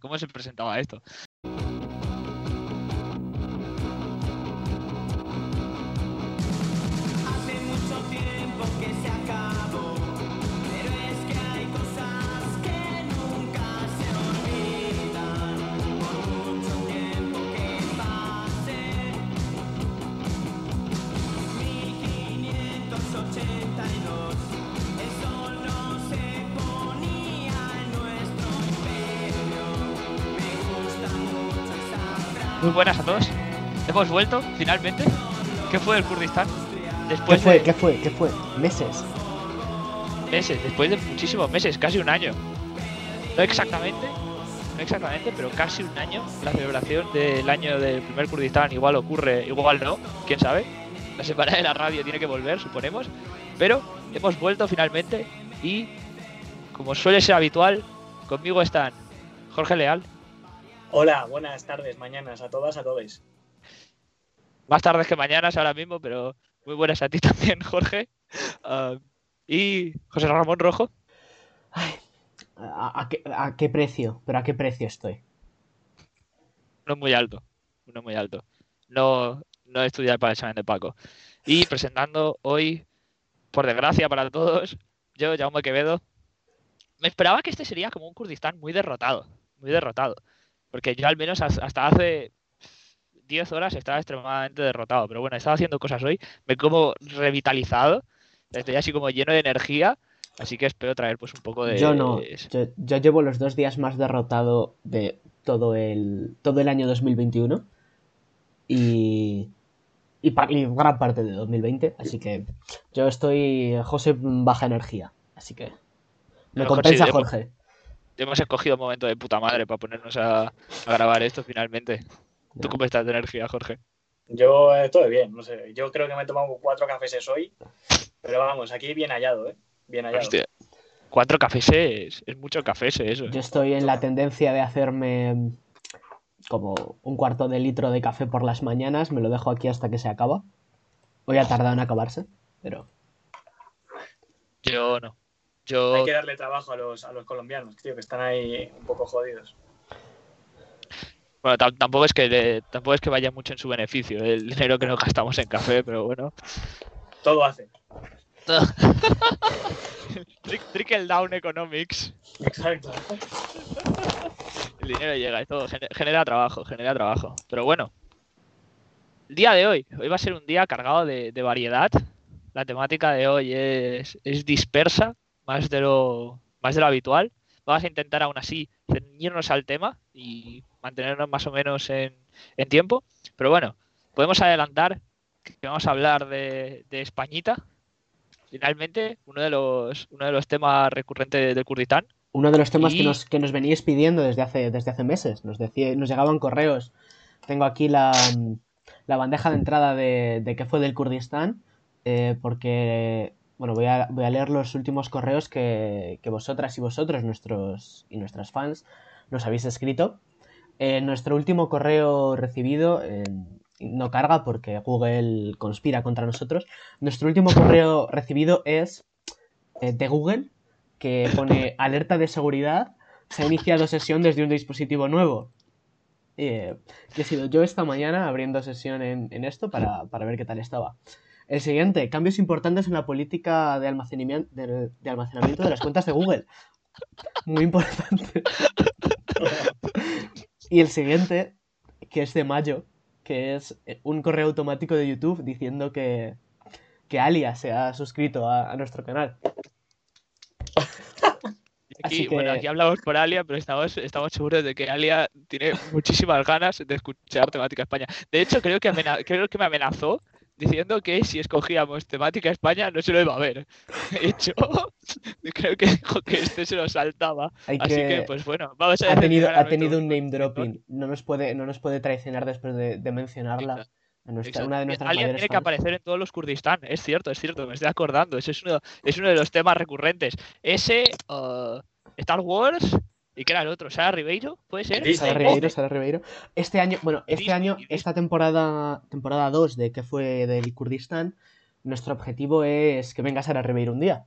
¿Cómo se presentaba esto? Buenas a todos. Hemos vuelto, finalmente. ¿Qué fue el Kurdistán? ¿Qué Después fue? de ¿Qué fue? ¿Qué fue? Meses. meses, después de muchísimos meses, casi un año. No exactamente, no exactamente, pero casi un año. La celebración del año del primer Kurdistán igual ocurre, igual no, quién sabe. La semana de la radio tiene que volver, suponemos. Pero hemos vuelto finalmente y, como suele ser habitual, conmigo están Jorge Leal, Hola, buenas tardes, mañanas a todas, a todos. más tardes que mañanas ahora mismo, pero muy buenas a ti también, Jorge. Ah, y José Ramón Rojo. Ay, ¿a, a qué, a qué precio? ¿Pero a qué precio estoy? no muy alto, no muy alto. No, no estudiar para el examen de Paco. Y presentando hoy, por desgracia para todos, yo, Jaume Quevedo, me esperaba que este sería como un Kurdistán muy derrotado, muy derrotado. Porque yo al menos has- hasta hace 10 horas estaba extremadamente derrotado. Pero bueno, estaba haciendo cosas hoy, me como revitalizado, estoy así como lleno de energía, así que espero traer pues un poco de... Yo no. Yo, yo llevo los dos días más derrotado de todo el, todo el año 2021. Y, y, y gran parte de 2020. Así que yo estoy, José, baja energía. Así que me compensa Jorge. Hemos escogido un momento de puta madre para ponernos a, a grabar esto finalmente. ¿Tú cómo estás de energía, Jorge? Yo eh, todo bien, no sé, yo creo que me he tomado cuatro cafés hoy, pero vamos, aquí bien hallado, ¿eh? Bien hallado. Hostia, cuatro cafés es, es mucho café eso. Yo estoy en la tendencia de hacerme como un cuarto de litro de café por las mañanas. Me lo dejo aquí hasta que se acaba. Hoy ha tardado en acabarse, pero Yo no. Yo Hay que darle trabajo a los, a los colombianos, tío, que están ahí un poco jodidos. bueno, tam- tampoco es que le- tampoco es que vaya mucho en su beneficio el dinero que nos gastamos en café, pero bueno. Todo hace. Trick- Trickle down economics. Exacto. El dinero llega y todo gener- genera trabajo, genera trabajo. Pero bueno, el día de hoy, hoy va a ser un día cargado de, de variedad. La temática de hoy es, es dispersa, más de lo más de lo habitual. Vamos a intentar aún así ceñirnos al tema y mantenernos más o menos en, en tiempo. Pero bueno, podemos adelantar que vamos a hablar de, de Españita. Finalmente, uno de los, uno de los temas recurrentes del Kurdistán. uno de los temas que Y- nos, que nos veníais pidiendo desde hace, desde hace meses. Nos, decía, nos llegaban correos. Tengo aquí la, la bandeja de entrada de, de qué fue del Kurdistán. eh, porque, bueno, voy a, voy a leer los últimos correos que, que vosotras y vosotros, nuestros y nuestras fans, nos habéis escrito. Eh, nuestro último correo recibido eh, no carga porque Google conspira contra nosotros. Nuestro último correo recibido es eh, de Google que pone alerta de seguridad. Se ha iniciado sesión desde un dispositivo nuevo. Que he sido yo esta mañana abriendo sesión en, en esto para, para ver qué tal estaba. El siguiente, cambios importantes en la política de almacenamiento de, de almacenamiento de las cuentas de Google. Muy importante. Y el siguiente, que es de mayo, que es eh, un correo automático de YouTube diciendo que, que Alia se ha suscrito a, a nuestro canal. Aquí, que- bueno, aquí hablamos por Alia, pero estamos, estamos seguros de que Alia tiene muchísimas ganas de escuchar temática España. De hecho, creo que, creo que me amenazó diciendo que si escogíamos temática España no se lo iba a ver. De hecho, creo que dijo que este se lo saltaba. Hay Así que, que- pues bueno, vamos a ha tenido, ha tenido un name dropping. No nos puede, no nos puede traicionar después de, de mencionarla. Exacto. A nuestra, una de nuestras mayores tiene que aparecer en todos los Kurdistán, es cierto, es cierto, me estoy acordando. Ese es uno, es uno de los temas recurrentes. Ese, uh, Star Wars, ¿y qué era el otro? ¿Sara Ribeiro? ¿Puede ser? Sara Ribeiro, Sara Ribeiro. Este año, bueno, este Disney, año, Disney. esta temporada, temporada 2 de que fue del Kurdistán, nuestro objetivo es que venga Sara Ribeiro un día.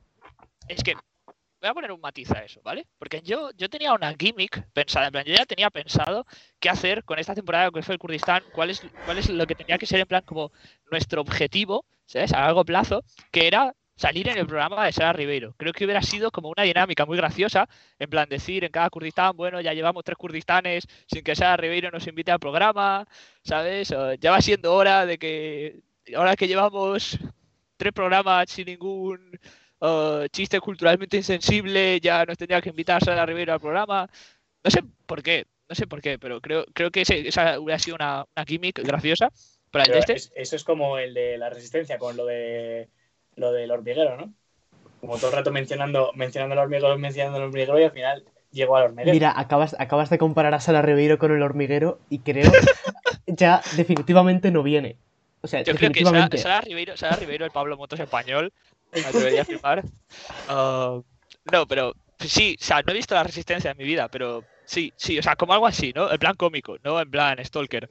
Es que voy a poner un matiz a eso, ¿vale? Porque yo, yo tenía una gimmick pensada, en plan, yo ya tenía pensado qué hacer con esta temporada que fue el Kurdistán, cuál es, cuál es lo que tenía que ser en plan como nuestro objetivo, ¿sabes? A largo plazo, que era salir en el programa de Sara Ribeiro. Creo que hubiera sido como una dinámica muy graciosa, en plan decir en cada Kurdistán, bueno, ya llevamos tres Kurdistanes sin que Sara Ribeiro nos invite al programa, ¿sabes? Ya va siendo hora de que, ahora que llevamos tres programas sin ningún uh, chiste culturalmente insensible, ya nos tendría que invitar Sara Ribeiro al programa. No sé por qué, no sé por qué, pero creo, creo que ese- esa hubiera sido una, una gimmick graciosa para el este. es- eso es como el de la resistencia con lo de lo del hormiguero, ¿no? Como todo el rato mencionando, mencionando el hormiguero, mencionando el hormiguero y al final llegó al hormiguero. Mira, acabas, acabas de comparar a Sara Ribeiro con el hormiguero y creo ya definitivamente no viene. O sea, Yo creo que Sara, definitivamente. Sara Ribeiro, Sara Ribeiro, el Pablo Motos español, me atrevería a afirmar. Ah, no, pero sí, o sea, no he visto la resistencia en mi vida, pero sí, sí, o sea, como algo así, ¿no? En plan cómico, no en plan Stalker.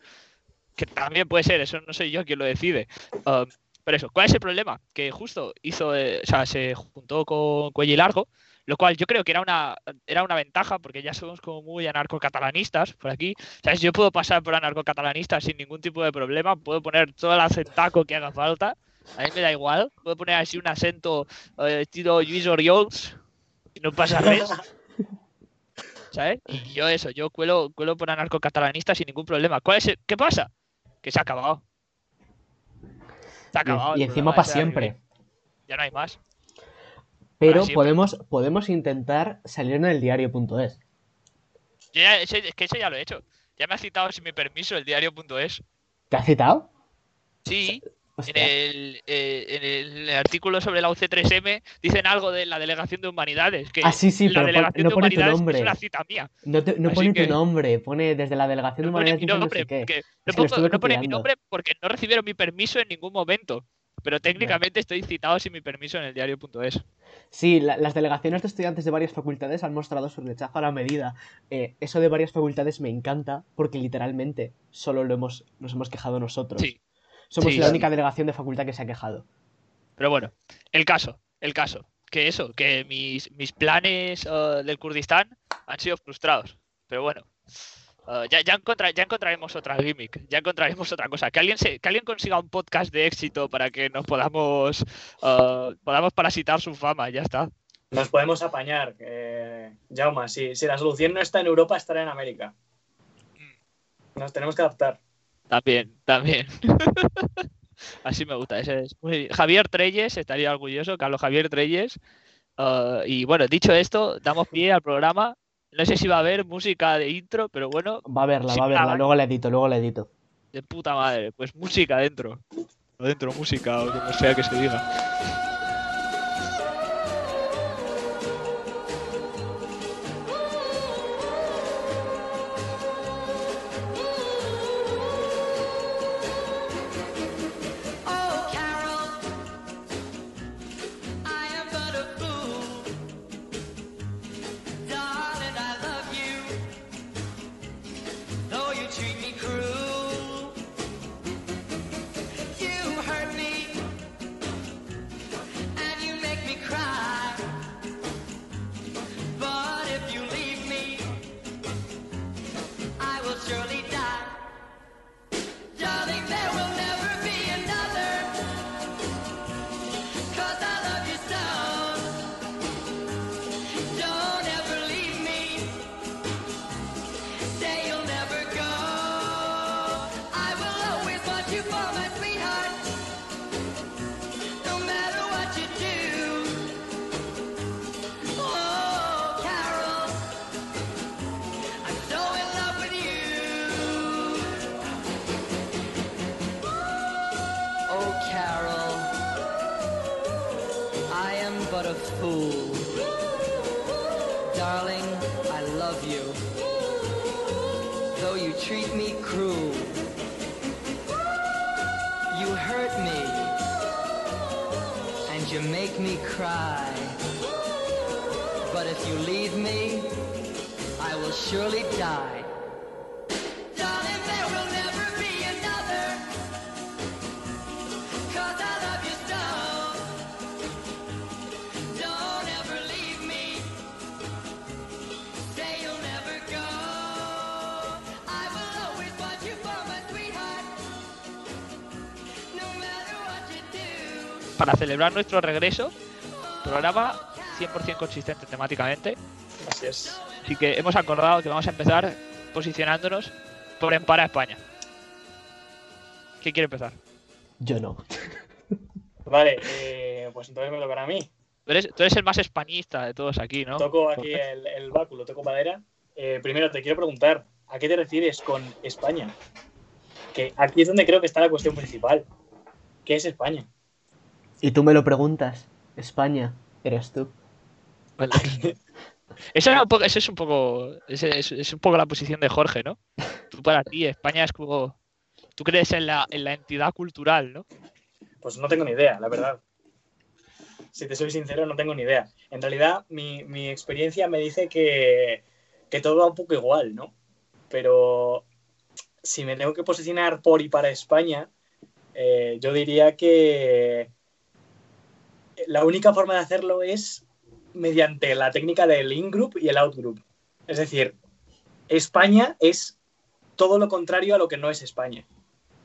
Que también puede ser, eso no soy yo quien lo decide. Ah, pero eso, ¿cuál es el problema? Que justo hizo, eh, o sea, se juntó con Cuello y Largo, lo cual yo creo que era una, era una ventaja, porque ya somos como muy anarcocatalanistas por aquí. ¿Sabes? Yo puedo pasar por anarcocatalanista sin ningún tipo de problema, puedo poner todo el acentaco que haga falta, a mí me da igual, puedo poner así un acento eh, estilo Luis Oriols y no pasa res. ¿Sabes? Y yo eso, yo cuelo, cuelo por anarcocatalanista sin ningún problema. ¿Cuál es el- ¿Qué pasa? Que se ha acabado. Se ha Y- acabado. y el encima para siempre. Ya no hay más. Pero podemos, podemos intentar salir en el diario.es. Es que eso ya lo he hecho. Ya me ha citado sin mi permiso el diario.es. ¿Te has citado? Sí, en el, eh, en el artículo sobre la UC3M dicen algo de la delegación de humanidades. Que Ah, sí, sí, la pero delegación no de pone tu nombre. es una cita mía. No, te- no Así pone que- tu nombre, pone desde la delegación de No humanidades mi no sé qué. pongo- pone mi nombre porque no recibieron mi permiso en ningún momento. Pero técnicamente estoy citado sin mi permiso en el diario.es. Sí, la- las delegaciones de estudiantes de varias facultades han mostrado su rechazo a la medida. Eh, eso de varias facultades me encanta porque literalmente solo lo hemos, nos hemos quejado nosotros. Sí, Somos sí, la sí. única delegación de facultad que se ha quejado. pero bueno, el caso, el caso. Que eso, que mis, mis planes eh, del Kurdistán han sido frustrados. Pero bueno, eh, ya, ya, encontra- ya encontraremos otra gimmick, ya encontraremos otra cosa. Que alguien, se, que alguien consiga un podcast de éxito para que nos podamos, eh, podamos parasitar su fama, ya está. Nos podemos apañar. Eh, Jaume, si, si la solución no está en Europa, estará en América. Nos tenemos que adaptar. También, también. Así me gusta. Ese es muy- Javier Treyes, estaría orgulloso, Carlos Javier Treyes. Ah, y bueno, dicho esto, damos pie al programa. No sé si va a haber música de intro, pero bueno, Va a verla, Sí, va a verla. nada. Luego la edito, luego la edito. de puta madre. Pues música dentro. O dentro, música, o como sea que se diga. Para celebrar nuestro regreso, programa 100% consistente temáticamente. Así es. Así que hemos acordado que vamos a empezar posicionándonos por empara España. ¿Quién quiere empezar? Yo no. Vale, eh, pues entonces me tocará a mí. Tú eres, tú eres el más españista de todos aquí, ¿no? Toco aquí el, el báculo, toco madera. Eh, primero te quiero preguntar, ¿a qué te refieres con España? Que aquí es donde creo que está la cuestión principal. ¿Qué es España? Y tú me lo preguntas. España, eres tú. Vale. Esa es un poco, ese es un poco, ese es, es un poco la posición de Jorge, ¿no? Tú para ti, España es como, tú crees en la, en la entidad cultural, ¿no? Pues no tengo ni idea, la verdad. Si te soy sincero, no tengo ni idea. En realidad, mi, mi experiencia me dice que, que todo va un poco igual, ¿no? Pero si me tengo que posicionar por y para España, eh, yo diría que la única forma de hacerlo es mediante la técnica del in-group y el out-group. Es decir, España es todo lo contrario a lo que no es España.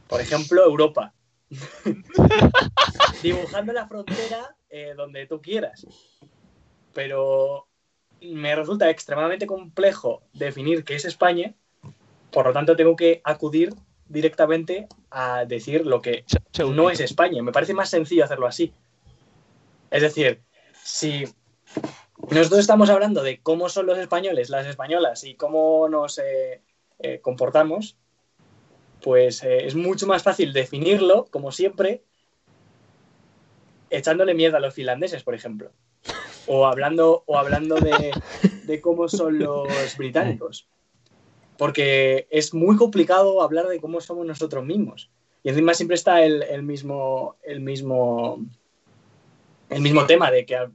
Por ejemplo, Europa. Dibujando la frontera eh, donde tú quieras. Pero me resulta extremadamente complejo definir qué es España. Por lo tanto, tengo que acudir directamente a decir lo que no es España. Me parece más sencillo hacerlo así. Es decir, si nosotros estamos hablando de cómo son los españoles, las españolas y cómo nos eh, eh, comportamos, pues eh, es mucho más fácil definirlo, como siempre, echándole mierda a los finlandeses, por ejemplo. O hablando, o hablando de, cómo son los británicos. Porque es muy complicado hablar de cómo somos nosotros mismos. Y encima siempre está el mismo, el mismo, el mismo tema de que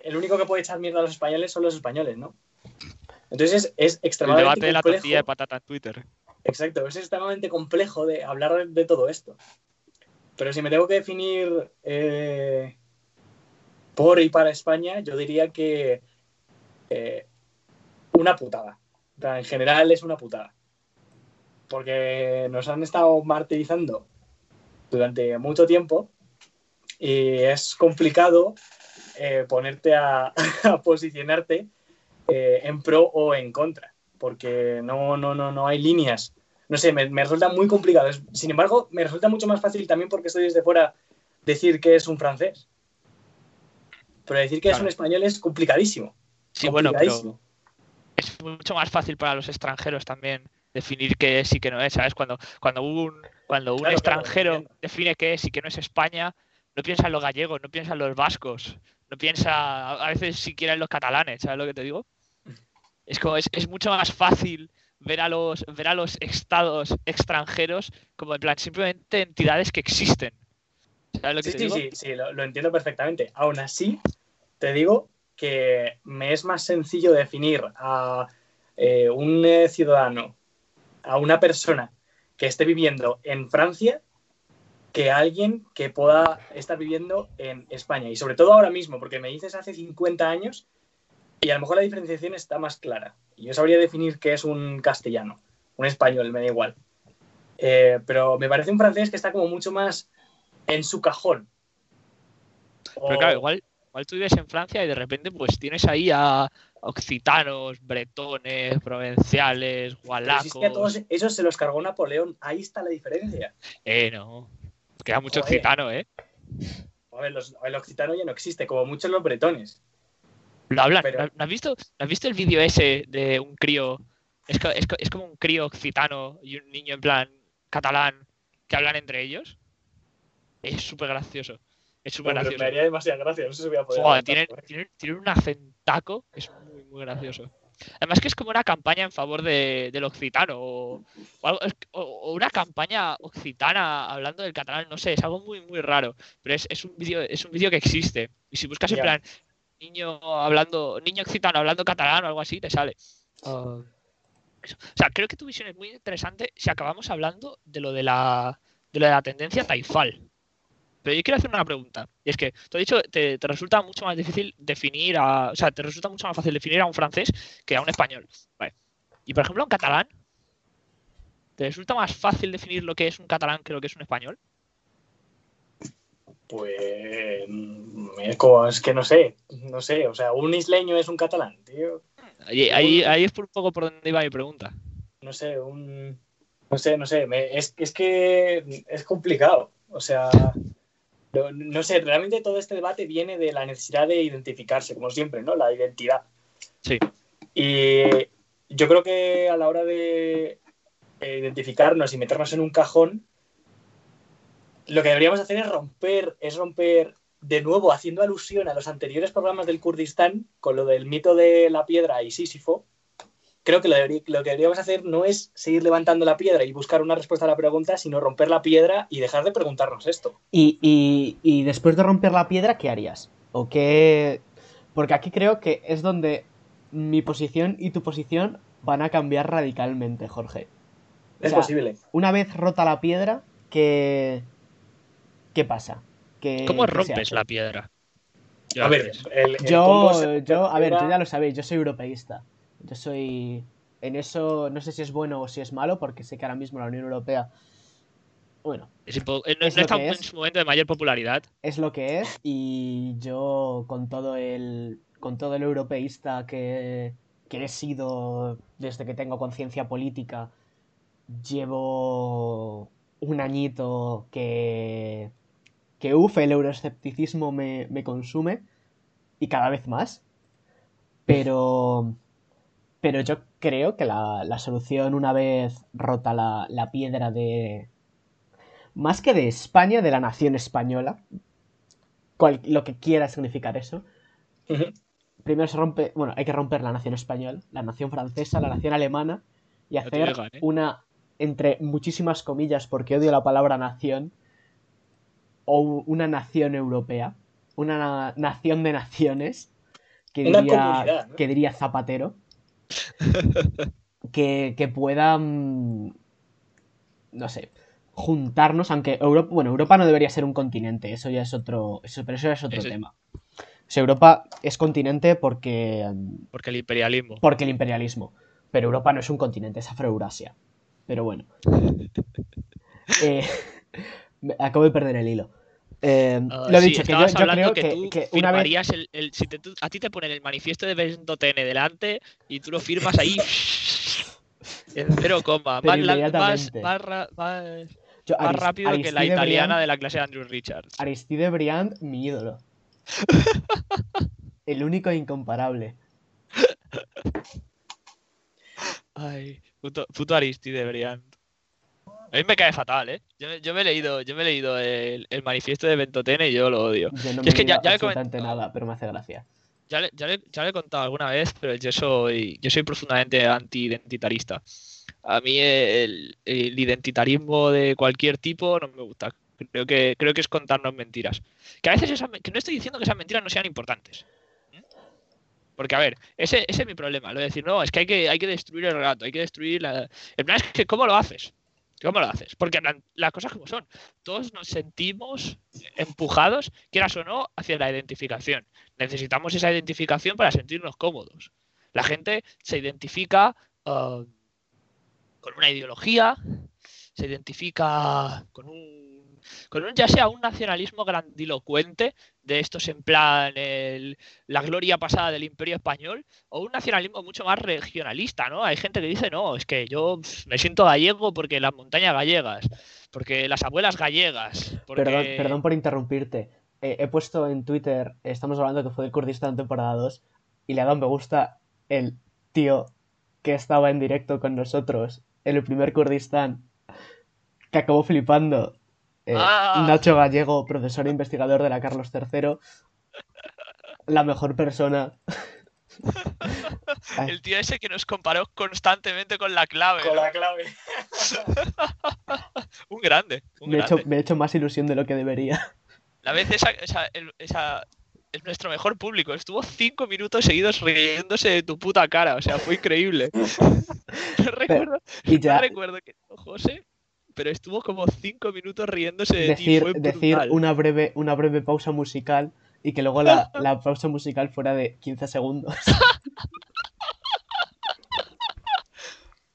el único que puede echar mierda a los españoles son los españoles, ¿no? Entonces es, es El extremadamente debate de la complejo. tortilla de patata en Twitter. Exacto, es extremadamente complejo de hablar de, de todo esto. Pero si me tengo que definir eh, por y para España, yo diría que eh, una putada. O sea, En general es una putada. Porque nos han estado martirizando durante mucho tiempo y es complicado eh, ponerte a, a posicionarte eh, en pro o en contra porque no, no, no, no hay líneas. No sé, me, me resulta muy complicado. Es- Sin embargo, me resulta mucho más fácil también porque estoy desde fuera decir que es un francés. Pero decir que es un español es complicadísimo. Sí, bueno, pero es mucho más fácil para los extranjeros también definir qué es y qué no es, ¿sabes? Cuando, cuando un, cuando un Claro, extranjero define qué es y qué no es España, no piensa en los gallegos, no piensa en los vascos, no piensa a veces siquiera en los catalanes, ¿sabes lo que te digo? Es como, es, es mucho más fácil ver a los, ver a los estados extranjeros como en plan simplemente entidades que existen. ¿Sabes lo que Sí, te sí, digo? sí, sí, lo, lo entiendo perfectamente. Aún así, te digo que me es más sencillo definir a eh, un eh, ciudadano, a una persona que esté viviendo en Francia, que alguien que pueda estar viviendo en España. Y sobre todo ahora mismo, porque me dices hace 50 años y a lo mejor la diferenciación está más clara. Yo sabría definir qué es un castellano, un español, me da igual. Eh, pero me parece un francés que está como mucho más en su cajón. Pero O- claro, igual, igual tú vives en Francia y de repente pues tienes ahí a occitanos, bretones, provinciales, pero gualacos. es que a todos esos se los cargó Napoleón. Ahí está la diferencia. Eh, no. Queda mucho Joder. occitano, ¿eh? Los- el occitano ya no existe, como muchos los bretones. Lo hablan. Pero- ¿No, no has visto, ¿no has visto el vídeo ese de un crío? Es, co- es, co- es como un crío occitano y un niño en plan catalán que hablan entre ellos. Es súper gracioso. Es súper Pero me gracioso. haría demasiada gracia, no sé si voy a poder. Joder, tienen, tienen un acentaco que es muy, muy gracioso. Además que es como una campaña en favor de, del occitano o, o algo- es- o- o una campaña occitana hablando del catalán, no sé, es algo muy, muy raro. Pero es, es un vídeo es un vídeo que existe. Y si buscas en Ya. plan niño hablando, niño occitano hablando catalán o algo así, te sale. Ah. O sea, creo que tu visión es muy interesante si acabamos hablando de lo de la, de lo de la tendencia taifal. Pero yo quiero hacer una pregunta. Y es que, te he dicho, te, te resulta mucho más difícil definir a. O sea, te resulta mucho más fácil definir a un francés que a un español. Vale. Y por ejemplo, a un catalán. ¿Te resulta más fácil definir lo que es un catalán que lo que es un español? Pues. mm, es que no sé, no sé. O sea, un isleño es un catalán, tío. Ahí, ahí, ahí es por un poco por donde iba mi pregunta. No sé, un. No sé, no sé. me- es, es que es complicado. O sea. No, no sé, realmente todo este debate viene de la necesidad de identificarse, como siempre, ¿no? La identidad. Sí. Y yo creo que a la hora de eh, identificarnos y meternos en un cajón, lo que deberíamos hacer es romper, es romper de nuevo, haciendo alusión a los anteriores programas del Kurdistán, con lo del mito de la piedra y Sísifo. Creo que lo, deberí- lo que deberíamos hacer no es seguir levantando la piedra y buscar una respuesta a la pregunta, sino romper la piedra y dejar de preguntarnos esto. Y, y- y después de romper la piedra, ¿qué harías? ¿O qué...? Porque aquí creo que es donde mi posición y tu posición van a cambiar radicalmente, Jorge. O Es sea, posible. Una vez rota la piedra, ¿qué, qué pasa? ¿Qué- ¿Cómo qué rompes la piedra? ¿Qué A ver, haces? el, el Yo, yo, a ver, yo ya lo sabéis, yo soy europeísta. Yo soy... En eso no sé si es bueno o si es malo, porque sé que ahora mismo la Unión Europea, bueno, Es eh, no, es no lo está que en es. su momento de mayor popularidad. es lo que es y yo con todo el con todo el europeísta que, que he sido desde que tengo conciencia política llevo un añito que que uff el euroescepticismo me, me consume y cada vez más pero pero yo creo que la, la solución una vez rota la, la piedra de más que de España, de la nación española, cual- lo que quiera significar eso. Primero se rompe, bueno, hay que romper la nación española, la nación francesa, la nación alemana y No hacer ¿eh? una, entre muchísimas comillas, porque odio la palabra nación, o una nación europea, una na- nación de naciones, que Una diría, que diría Zapatero, que, que puedan, no sé, juntarnos, aunque Europa, bueno, Europa no debería ser un continente, eso ya es otro, eso, pero eso ya es otro Eso- tema. O sea, Europa es continente porque, Porque el imperialismo. porque el imperialismo, pero Europa no es un continente, es Afroeurasia. Pero bueno. Eh, acabo de perder el hilo. Eh, Ah, lo he sí, dicho, que yo, estabas yo creo que, tú que una vez... firmarías el, el- si te- tú- a ti te ponen el manifiesto de Bento TN delante y tú lo firmas ahí en cero coma, más, la- más, inmediatamente. más ra- más- yo, más Aris- rápido que la italiana Briand- de la clase de Andrew Richards. Aristide Briand, mi ídolo. El único e incomparable. Ay, puto, puto Aristide Briand. A mí me cae fatal, ¿eh? Yo, me- yo me he leído, yo me he leído el, el manifiesto de Bento TN y yo lo odio. Yo no Y me es que ya- ya le comentado. nada, pero me hace gracia. Ya le, ya, le, ya le he contado alguna vez, pero yo soy, yo soy profundamente anti-identitarista. A mí el, el identitarismo de cualquier tipo no me gusta. Creo que, creo que es contarnos mentiras. Que a veces esas, que no estoy diciendo que esas mentiras no sean importantes. ¿Mm? Porque, a ver, ese, ese es mi problema. Lo de decir, no, es que hay que, hay que destruir el relato, hay que destruir la... El plan es que, ¿cómo lo haces? ¿Cómo lo haces? Porque la- las cosas como son. Todos nos sentimos empujados, quieras o no, hacia la identificación. Necesitamos esa identificación para sentirnos cómodos. La gente se identifica ah, con una ideología, se identifica con un, con un, ya sea un nacionalismo grandilocuente, de estos en plan el- la gloria pasada del imperio español, o un nacionalismo mucho más regionalista, ¿no? Hay gente que dice, no, es que yo me siento gallego porque las montañas gallegas, porque las abuelas gallegas. Perdón, perdón por interrumpirte. Eh, he puesto en Twitter, estamos hablando que fue del Kurdistán temporada 2, y le ha dado me gusta el tío que estaba en directo con nosotros en el primer Kurdistán, que acabó flipando. Eh, Ah. Nacho Gallego, profesor e investigador de la Carlos III, la mejor persona. El tío ese que nos comparó constantemente con la clave. Con ¿no? la clave. Un grande, un me, he hecho, me he hecho más ilusión de lo que debería. La vez esa, esa, el- esa- es nuestro mejor público. Estuvo cinco minutos seguidos riéndose de tu puta cara. O sea, fue increíble. No recuerdo, Y no ya recuerdo que José, pero estuvo como cinco minutos riéndose de ti. decir, Fue decir una breve, una breve pausa musical y que luego la, la pausa musical fuera de 15 segundos.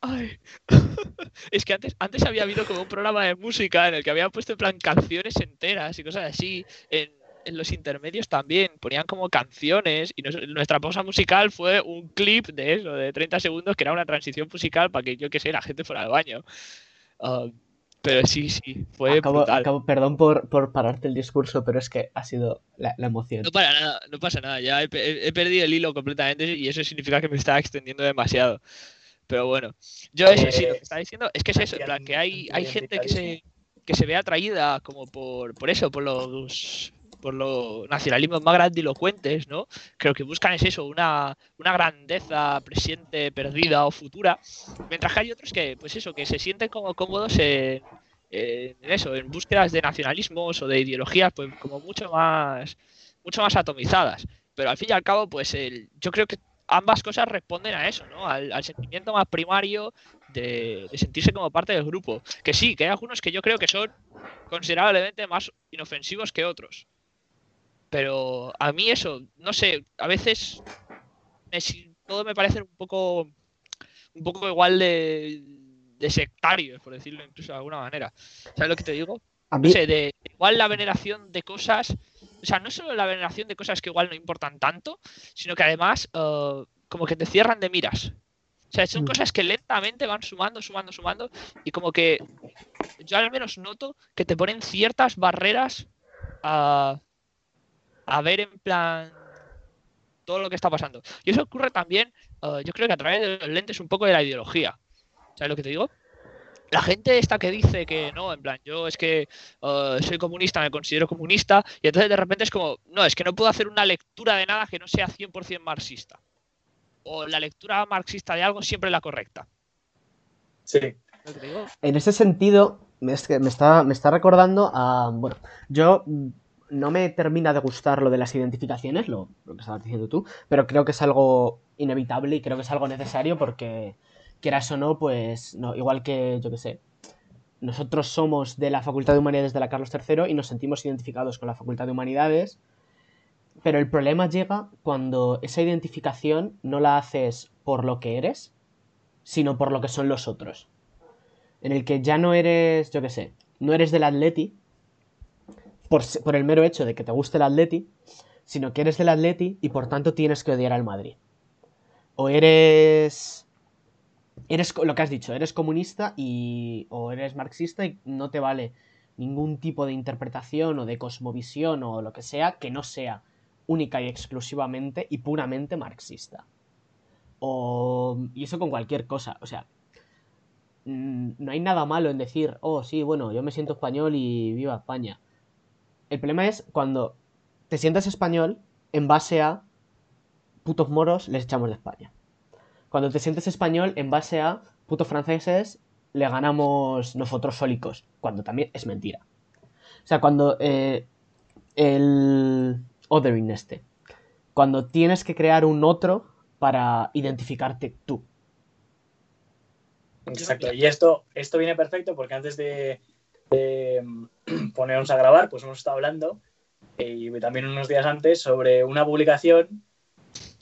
Ay. Es que antes, antes había habido como un programa de música en el que habían puesto en plan canciones enteras y cosas así. En, en los intermedios también ponían como canciones y nos- nuestra pausa musical fue un clip de eso, de 30 segundos, que era una transición musical para que yo que sé, la gente fuera al baño. Ah, pero sí, sí, fue Acabo, brutal. acabo- perdón por, por pararte el discurso, pero es que ha sido la, la emoción. No para nada, no pasa nada. Ya he, pe- he- he perdido el hilo completamente y eso significa que me estaba extendiendo demasiado. Pero bueno, yo eso sí, lo que estaba diciendo es que es eso, en plan, que hay, hay gente que se, que se ve atraída como por, por eso, por los por los nacionalismos más grandilocuentes, ¿no? Creo que buscan es eso, una, grandeza presente, perdida o futura, mientras que hay otros que, pues eso, que se sienten como cómodos en, en eso, en búsquedas de nacionalismos o de ideologías, pues como mucho más, mucho más atomizadas. Pero al fin y al cabo, pues el, yo creo que ambas cosas responden a eso, ¿no? Al, sentimiento más primario de sentirse como parte del grupo. Que sí, que hay algunos que yo creo que son considerablemente más inofensivos que otros. Pero a mí eso, no sé, a veces me todo me parece un poco un poco igual de, de sectarios, por decirlo incluso de alguna manera. ¿Sabes lo que te digo? A No mí, sé, de igual la veneración de cosas, o sea, no solo la veneración de cosas que igual no importan tanto, sino que además eh, como que te cierran de miras. O sea, son Mm. cosas que lentamente van sumando, sumando, sumando, y como que yo al menos noto que te ponen ciertas barreras a, a ver en plan todo lo que está pasando. Y eso ocurre también, eh, yo creo que a través de los lentes un poco de la ideología. ¿Sabes lo que te digo? La gente esta que dice que no, en plan, yo es que eh, soy comunista, me considero comunista, y entonces de repente es como, no, es que no puedo hacer una lectura de nada que no sea 100% marxista. O la lectura marxista de algo siempre es la correcta. Sí. ¿Sabes lo que te digo? en ese sentido, es que me está, me está recordando a. Bueno, yo no me termina de gustar lo de las identificaciones, lo, lo que estabas diciendo tú, pero creo que es algo inevitable y creo que es algo necesario porque, quieras o no, pues, no, igual que, yo que sé, nosotros somos de la Facultad de Humanidades de la Carlos III y nos sentimos identificados con la Facultad de Humanidades, pero el problema llega cuando esa identificación no la haces por lo que eres, sino por lo que son los otros. En el que ya no eres, yo qué sé, no eres del Atleti por, el mero hecho de que te guste el Atleti, sino que eres del Atleti y por tanto tienes que odiar al Madrid. O eres eres lo que has dicho, eres comunista y o eres marxista y no te vale ningún tipo de interpretación o de cosmovisión o lo que sea que no sea única y exclusivamente y puramente marxista. O y eso con cualquier cosa, o sea, mm, no hay nada malo en decir, "Oh, sí, bueno, yo me siento español y viva España." El problema es cuando te sientas español en base a putos moros les echamos de España. Cuando te sientes español en base a putos franceses le ganamos nosotros sólicos, cuando también es mentira. O sea, cuando eh, el othering este, cuando tienes que crear un otro para identificarte tú. Exacto. Y esto, esto viene perfecto porque antes de, de, mm, ponernos a grabar, pues hemos estado hablando eh, y también unos días antes sobre una publicación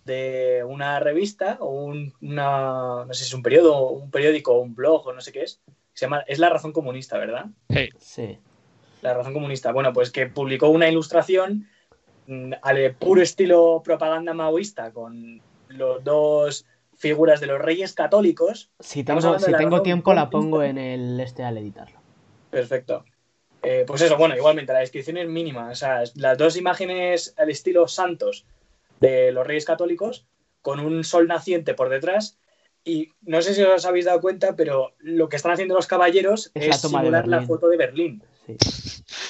de una revista o un, una, no sé si es un periodo, un periódico o un blog o no sé qué es. Se llama, es La Razón Comunista, ¿verdad? Hey, Sí. La Razón Comunista. Bueno, pues que publicó una ilustración mm, al puro estilo propaganda maoísta con los dos figuras de los reyes católicos Si tengo, si tiempo la pongo en el este al editarlo. Perfecto. Eh, pues eso, bueno, igualmente la descripción es mínima. O sea, las dos imágenes al estilo santos de los reyes católicos con un sol naciente por detrás. Y no sé si os habéis dado cuenta, pero lo que están haciendo los caballeros Es es, la simular la foto de Berlín Sí.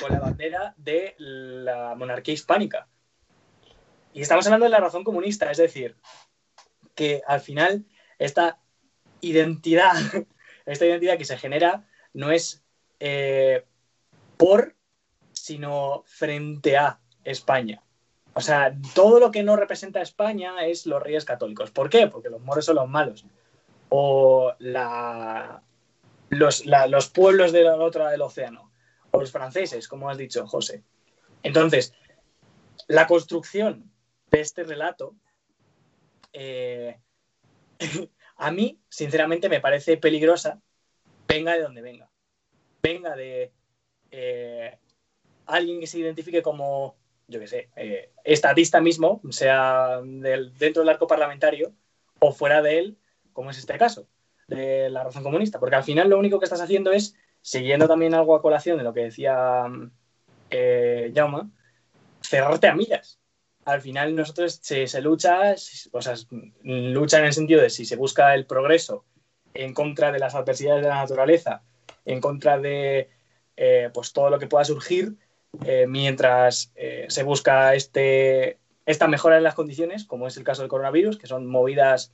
con la bandera de la monarquía hispánica. Y estamos hablando de la razón comunista, es decir, que al final esta identidad, esta identidad que se genera no es eh, por, sino frente a España. O sea, todo lo que no representa a España es los reyes católicos. ¿Por qué? Porque los moros son los malos. O los pueblos de la otra del océano. O los franceses, como has dicho, José. Entonces, la construcción de este relato, eh, a mí, sinceramente, me parece peligrosa venga de donde venga. Venga de eh, alguien que se identifique como, yo qué sé, eh, estatista mismo, sea del- dentro del arco parlamentario o fuera de él, como es este caso, de la razón comunista. Porque al final lo único que estás haciendo es, siguiendo también algo a colación de lo que decía eh, Jaume, cerrarte a miras. Al final nosotros se, se lucha, o sea, lucha en el sentido de si se busca el progreso en contra de las adversidades de la naturaleza, en contra de eh, pues todo lo que pueda surgir, eh, mientras eh, se busca este, esta mejora en las condiciones, como es el caso del coronavirus, que son movidas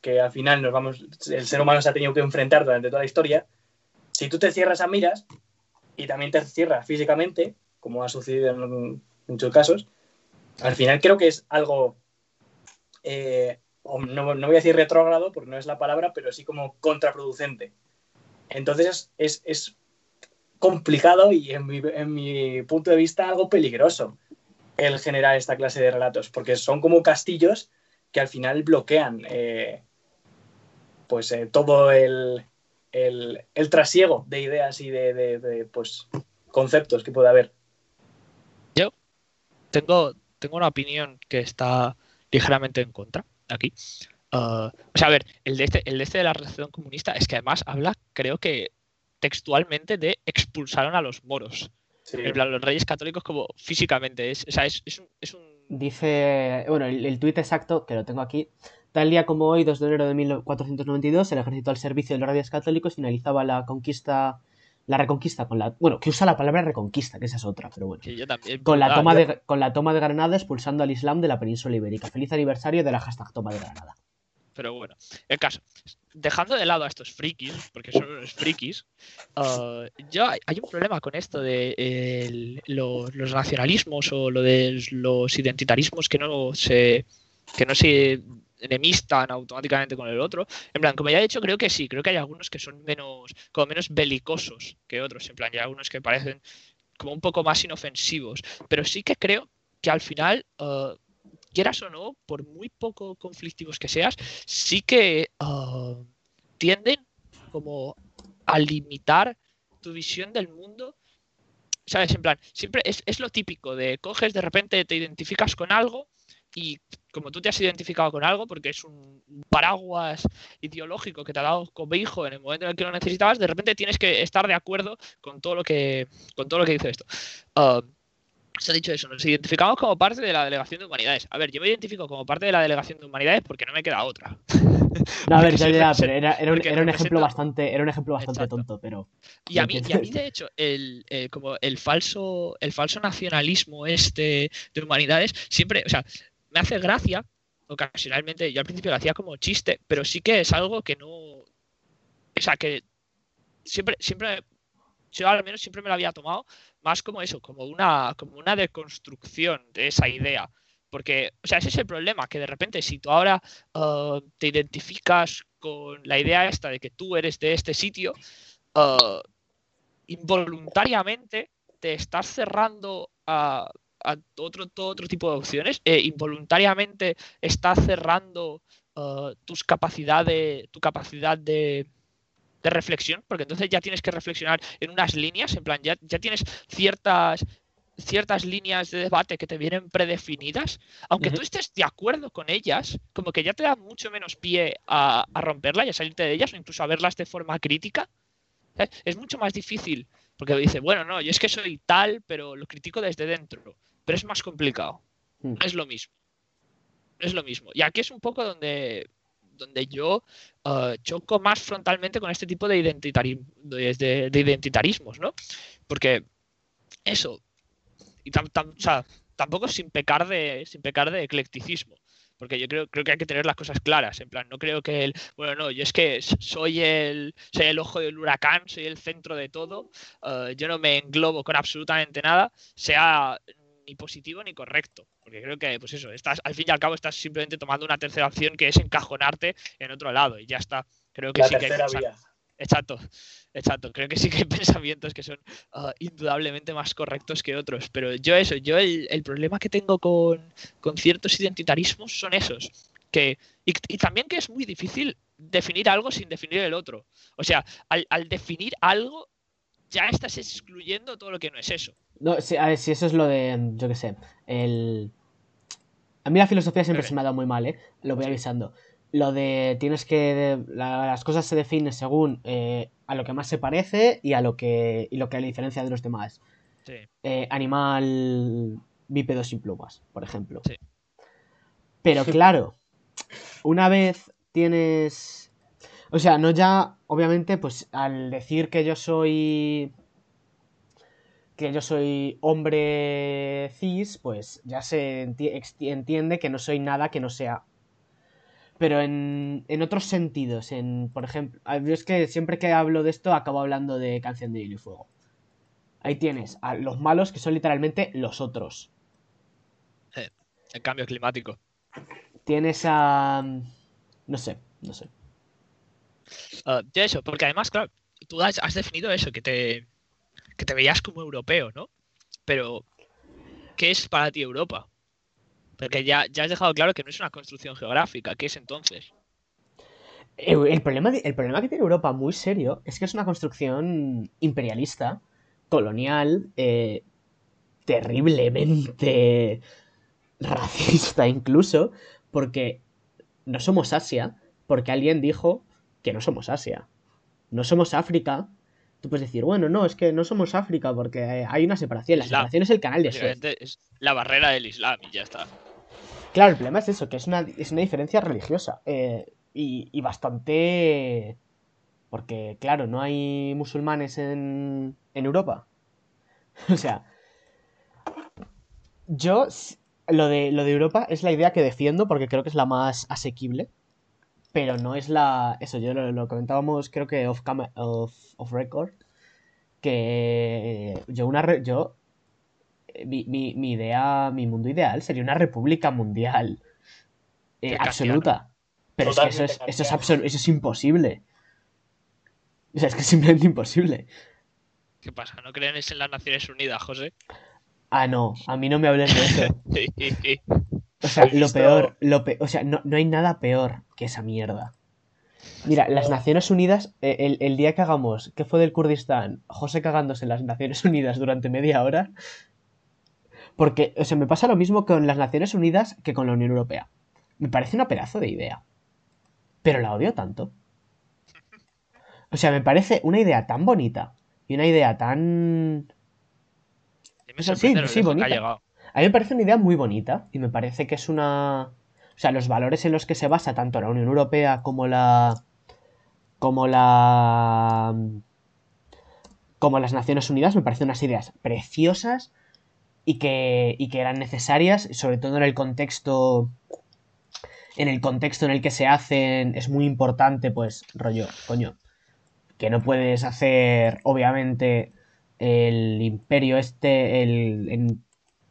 que al final nos vamos, el ser humano se ha tenido que enfrentar durante toda la historia. Si tú te cierras a miras y también te cierras físicamente, como ha sucedido en muchos casos, al final creo que es algo, no, no voy a decir retrógrado porque no es la palabra, pero sí como contraproducente. Entonces es, es complicado y en mi, en mi punto de vista algo peligroso el generar esta clase de relatos, porque son como castillos que al final bloquean eh, pues eh, todo el, el, el trasiego de ideas y de, de- de, pues, conceptos que puede haber. tengo, tengo una opinión que está ligeramente en contra aquí. Ah, o sea, a ver, el de, este, el de este de la relación comunista es que además habla, creo que textualmente, de expulsaron a los moros. En plan, los reyes católicos como físicamente. Es, o sea, es, es un, es un- Dice, bueno, el, el tuit exacto, que lo tengo aquí. Tal día como hoy, 2 de enero de 1492, el ejército al servicio de los reyes católicos finalizaba la conquista, la reconquista con la, bueno, que usa la palabra reconquista, que esa es otra, pero bueno. que yo también. Con la, ¿verdad? toma Yo- de, con la toma de Granada expulsando al Islam de la península ibérica. Feliz aniversario de la hashtag toma de Granada. Pero bueno, el caso. Dejando de lado a estos frikis, porque son unos frikis, ah, yo hay, un problema con esto de el- lo- los nacionalismos o lo de los identitarismos que no se que no se enemistan automáticamente con el otro. En plan, como ya he dicho, creo que sí, creo que hay algunos que son menos, como menos belicosos que otros. En plan, hay algunos que parecen como un poco más inofensivos. Pero sí que creo que al final, ah, quieras o no, por muy poco conflictivos que seas, sí que ah, tienden como a limitar tu visión del mundo. ¿Sabes? En plan, siempre es, es lo típico de coges, de repente te identificas con algo y como tú te has identificado con algo, porque es un paraguas ideológico que te ha dado cobijo en el momento en el que lo necesitabas, de repente tienes que estar de acuerdo con todo lo que, con todo lo que dice esto. Ah, se ha dicho eso, nos identificamos como parte de la delegación de humanidades. A ver, yo me identifico como parte de la delegación de humanidades porque no me queda otra. No, a ver, ya, pero era, era un, porque era un ejemplo bastante, era un ejemplo bastante Exacto. tonto, pero. Y a mí, y a mí de hecho, el, eh, como el falso, el falso nacionalismo este de humanidades, siempre, o sea, me hace gracia, ocasionalmente, yo al principio lo hacía como chiste, pero sí que es algo que no. O sea, que siempre, siempre, yo al menos siempre me lo había tomado más como eso, como una, como una deconstrucción de esa idea. Porque, o sea, ese es el problema, que de repente si tú ahora ah, te identificas con la idea esta de que tú eres de este sitio, ah, involuntariamente te estás cerrando a, a otro, todo otro tipo de opciones, eh, involuntariamente estás cerrando ah, tus capacidades, tu capacidad de, de reflexión, porque entonces ya tienes que reflexionar en unas líneas, en plan, ya, ya tienes ciertas ciertas líneas de debate que te vienen predefinidas, aunque tú estés de acuerdo con ellas, como que ya te da mucho menos pie a, a romperlas y a salirte de ellas o incluso a verlas de forma crítica. ¿sabes? Es mucho más difícil, porque dice, bueno, no, yo es que soy tal, pero lo critico desde dentro, pero es más complicado, no es lo mismo. Es lo mismo. Y aquí es un poco donde, donde yo eh, choco más frontalmente con este tipo de, identitari- de, de- de identitarismos, ¿no? Porque eso, y tampoco sin pecar de, sin pecar de eclecticismo. Porque yo creo, creo que hay que tener las cosas claras. En plan, no creo que el. Bueno, no, yo es que soy el, soy el ojo del huracán, soy el centro de todo. eh, yo no me englobo con absolutamente nada, sea ni positivo ni correcto. Porque creo que, pues eso, estás, al fin y al cabo estás simplemente tomando una tercera opción que es encajonarte en otro lado. Y ya está. Creo que La sí que hay vía. Exacto, exacto. Creo que sí que hay pensamientos que son ah, indudablemente más correctos que otros. Pero yo eso, yo el, el problema que tengo con, con ciertos identitarismos son esos. Que, y, y también que es muy difícil definir algo sin definir el otro. O sea, al, al definir algo, ya estás excluyendo todo lo que no es eso. No, si, a ver, si eso es lo de, yo qué sé, el... A mí la filosofía siempre se me ha dado muy mal, ¿eh? Lo voy avisando. Lo de tienes que... la- las cosas se definen según eh, a lo que más se parece y a lo que, y lo que la diferencia de los demás. Sí. Eh, animal bípedo sin plumas, por ejemplo. Sí. Pero claro, una vez tienes... O sea, no ya, obviamente, pues al decir que yo soy... Que yo soy hombre cis, pues ya se entiende que no soy nada que no sea. Pero en, en otros sentidos, en, por ejemplo, yo es que siempre que hablo de esto acabo hablando de Canción de Hielo y Fuego. Ahí tienes a los malos que son literalmente los otros. El cambio climático. Tienes a... No sé, no sé. Ya eso, porque además, claro, tú has, has definido eso, que te, que te veías como europeo, ¿no? Pero, ¿qué es para ti Europa? Porque ya, ya has dejado claro que no es una construcción geográfica, ¿qué es entonces? El, problema, el problema que tiene Europa muy serio es que es una construcción imperialista, colonial, eh, terriblemente racista incluso, porque no somos Asia, porque alguien dijo que no somos Asia. No somos África. Tú puedes decir, bueno, no, es que no somos África porque eh, hay una separación. La Islam. separación es el canal de Suez. Es la barrera del Islam y ya está. Claro, el problema es eso, que es una, es una diferencia religiosa. eh, y, y bastante... Porque, claro, no hay musulmanes en, en Europa. O sea, yo... Lo de, lo de Europa es la idea que defiendo porque creo que es la más asequible. Pero no es la... Eso, yo lo, lo comentábamos creo que off, cama- off, off record. Que yo una... re- yo eh, mi, mi- mi idea, mi mundo ideal sería una república mundial eh, absoluta. Pero es que eso es, eso, es absolu- eso es imposible. O sea, es que es simplemente imposible. ¿Qué pasa? ¿No creen en las Naciones Unidas, José? Ah, no, a mí no me hablen de eso. O sea, ¿Has lo peor, lo o sea, no, no hay nada peor que esa mierda. Mira, las Naciones Unidas, eh, el, el día que hagamos, ¿qué fue del Kurdistán? José cagándose en las Naciones Unidas durante media hora. Porque, o sea, me pasa lo mismo con las Naciones Unidas que con la Unión Europea. Me parece una pedazo de idea. Pero la odio tanto. O sea, me parece una idea tan bonita y una idea tan... me Sí, sí, ha bonita. llegado. A mí me parece una idea muy bonita y me parece que es una... O sea, los valores en los que se basa tanto la Unión Europea como la... como la... como las Naciones Unidas me parecen unas ideas preciosas y que, y que eran necesarias, sobre todo en el contexto en el contexto en el que se hacen es muy importante, pues, rollo, coño, que no puedes hacer, obviamente, el imperio este, el,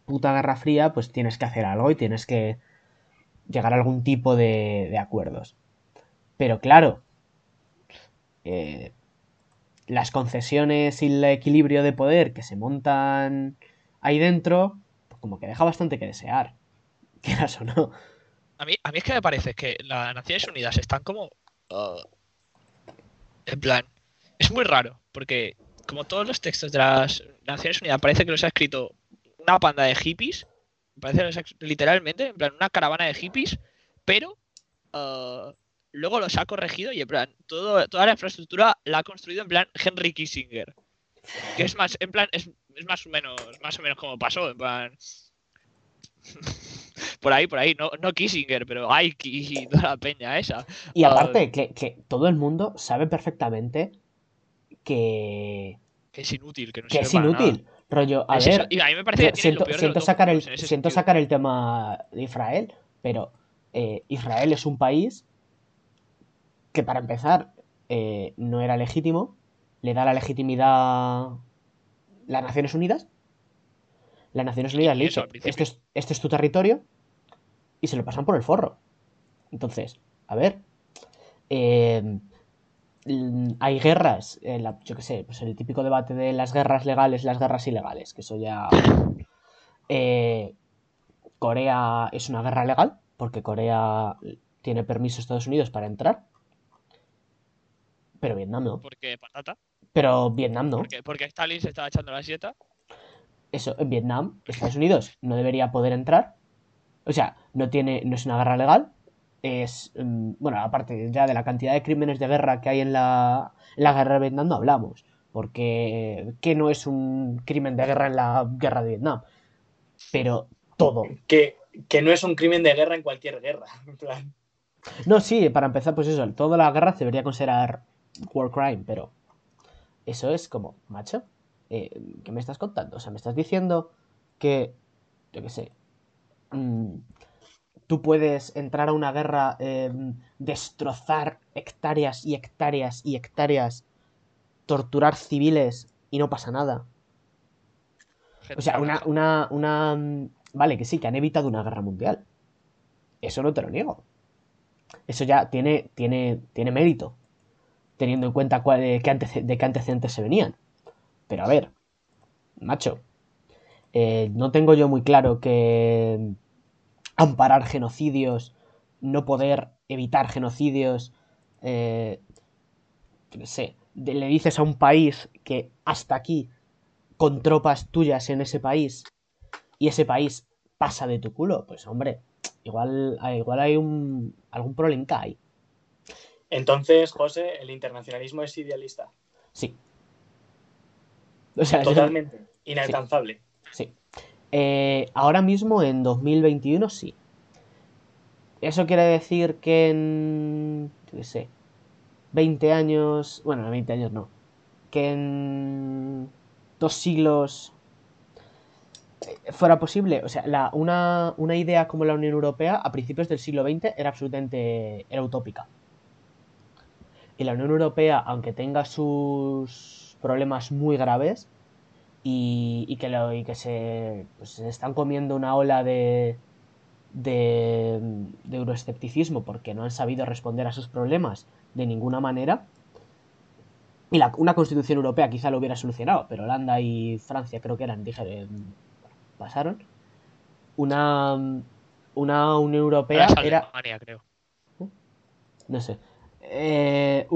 puta Guerra Fría, pues tienes que hacer algo y tienes que llegar a algún tipo de, acuerdos. Pero claro, eh, las concesiones y el equilibrio de poder que se montan ahí dentro, pues como que deja bastante que desear. Quieras o no. A mí, a mí es que me parece que las Naciones Unidas están como. ah, en plan. Es muy raro, porque como todos los textos de las Naciones Unidas parece que los ha escrito una panda de hippies. Parece literalmente, en plan, una caravana de hippies, pero ah, luego los ha corregido y en plan, todo, toda la infraestructura la ha construido en plan Henry Kissinger. Que es más, en plan, es, es más o menos, más o menos como pasó, en plan. Por ahí, por ahí, no, no Kissinger, pero Ike y toda la peña esa. Y Ah. aparte, que, que todo el mundo sabe perfectamente que, Que es inútil, que no que es inútil. Rollo, a Es ver, eso, y a mí me parece yo que tiene siento, lo peor de siento sacar el, siento sentido. sacar el tema de Israel, pero eh, Israel es un país que para empezar eh, no era legítimo, le da la legitimidad las Naciones Unidas. Las Naciones Unidas le eso, dice, al principio. este es, este es tu territorio, y se lo pasan por el forro. Entonces, a ver, eh, hay guerras, eh, la- yo qué sé, pues el típico debate de las guerras legales, las guerras ilegales, que eso ya... Eh, Corea es una guerra legal, porque Corea tiene permiso de Estados Unidos para entrar. Pero Vietnam no. Porque patata. Pero Vietnam no. Porque, porque Stalin se estaba echando la siesta. Eso, en Vietnam, Estados Unidos no debería poder entrar. O sea, no tiene, no es una guerra legal. Es, mm, bueno, aparte ya de la cantidad de crímenes de guerra que hay en la, en la guerra de Vietnam no hablamos. Porque, ¿qué no es un crimen de guerra en la guerra de Vietnam? Pero todo. Que, que no es un crimen de guerra en cualquier guerra. en plan. No, sí, para empezar, pues eso, toda la guerra se debería considerar war crime, pero eso es como, macho, eh, ¿qué me estás contando? O sea, me estás diciendo que, yo qué sé, mm, tú puedes entrar a una guerra, eh, destrozar hectáreas y hectáreas y hectáreas, torturar civiles y no pasa nada. O sea, una, una, una... mm, Vale, que sí, que han evitado una guerra mundial. Eso no te lo niego. Eso ya tiene, tiene, tiene mérito, teniendo en cuenta cuál- de, qué antece- de qué antecedentes se venían. Pero a ver, macho, eh, no tengo yo muy claro que amparar genocidios, no poder evitar genocidios, eh, qué sé, de- le dices a un país que hasta aquí con tropas tuyas en ese país y ese país pasa de tu culo, pues hombre, igual, igual hay un, algún problema ahí. Entonces, José, el internacionalismo es idealista. Sí. O sea, es- Totalmente. Inalcanzable. Sí. Eh, ahora mismo, en 2021, sí. Eso quiere decir que en. Yo qué sé. 20 años. Bueno, no 20 años no. Que en. Dos siglos. eh, Fuera posible. O sea, una, una idea como la Unión Europea a principios del siglo XX era absolutamente. Era utópica. Y la Unión Europea, aunque tenga sus problemas muy graves, y, y que, lo, y que se, pues, se están comiendo una ola de, de, de euroescepticismo porque no han sabido responder a sus problemas de ninguna manera. Y la- una constitución europea quizá lo hubiera solucionado, pero Holanda y Francia creo que eran, dije, eh, pasaron. Una, una Unión Europea era, Alemania, creo. no sé, eh,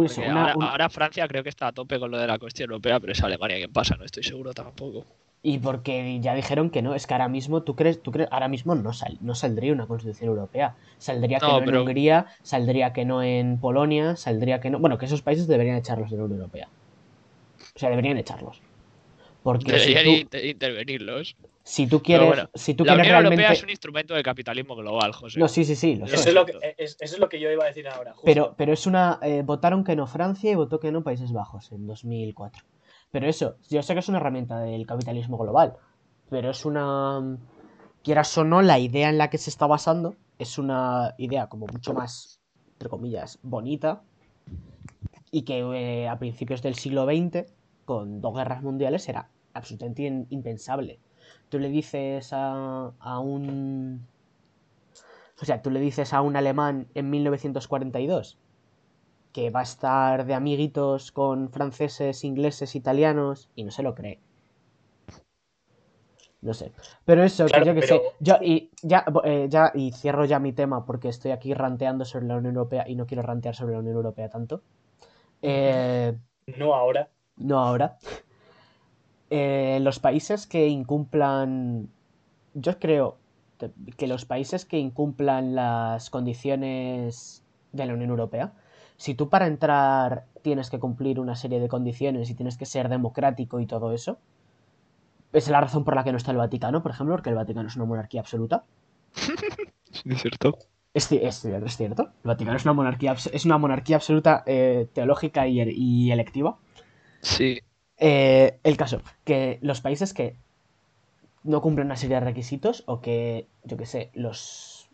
ahora, Francia creo que está a tope con lo de la cuestión europea, pero es Alemania quien pasa, no estoy seguro tampoco. Y porque ya dijeron que no, es que ahora mismo, ¿tú crees? ¿Tú crees? Ahora mismo no, sal- no saldría una constitución europea. Saldría que No, no, en pero- Hungría, saldría que no en Polonia, saldría que no. Bueno, que esos países deberían echarlos de la Unión Europea. O sea, deberían echarlos. Porque si Deberían tú, intervenirlos. Si tú quieres, bueno, si tú la quieres Unión Europea es un instrumento del capitalismo global, José. No, sí, sí, sí, lo. Eso es, lo que, es- eso es lo que yo iba a decir ahora. justo. Pero, pero es una. eh, votaron que no Francia y votó que no Países Bajos en 2004. Pero eso, yo sé que es una herramienta del capitalismo global. Pero es una. Quieras o no, la idea en la que se está basando es una idea como mucho más, entre comillas, bonita. Y que eh, a principios del siglo XX, con dos guerras mundiales, era absolutamente impensable. Tú le dices a, a un o sea, tú le dices a un alemán en 1942 que va a estar de amiguitos con franceses, ingleses, italianos y no se lo cree. No sé. Pero eso, Claro, que yo que pero- sé. Yo, y ya, eh, ya, y cierro ya mi tema porque estoy aquí ranteando sobre la Unión Europea y no quiero rantear sobre la Unión Europea tanto. Eh, No ahora. no ahora. Eh, los países que incumplan. Yo creo que los países que incumplan las condiciones de la Unión Europea, si tú para entrar tienes que cumplir una serie de condiciones y tienes que ser democrático y todo eso, es la razón por la que no está el Vaticano, por ejemplo, porque el Vaticano es una monarquía absoluta. es cierto. Es, es, cier- es cierto. El Vaticano es una monarquía, es una monarquía absoluta eh, teológica y, y electiva. Sí. Eh, el caso, que los países que no cumplen una serie de requisitos o que, yo que sé, los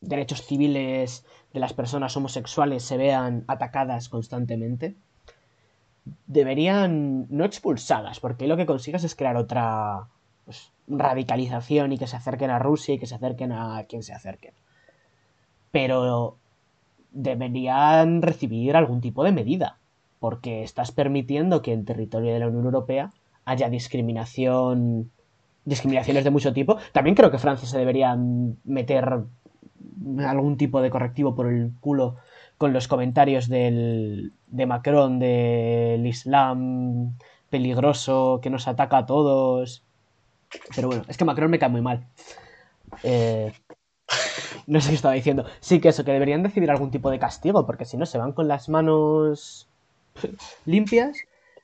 derechos civiles de las personas homosexuales se vean atacadas constantemente, deberían no expulsadas, porque lo que consigues es crear otra pues, radicalización y que se acerquen a Rusia y que se acerquen a quien se acerquen. Pero deberían recibir algún tipo de medida porque estás permitiendo que en territorio de la Unión Europea haya discriminación, discriminaciones de mucho tipo. También creo que Francia se debería meter algún tipo de correctivo por el culo con los comentarios del, de Macron del Islam peligroso que nos ataca a todos. Pero bueno, es que Macron me cae muy mal. Eh, no sé qué estaba diciendo. Sí que eso, que deberían decidir algún tipo de castigo, porque si no se van con las manos limpias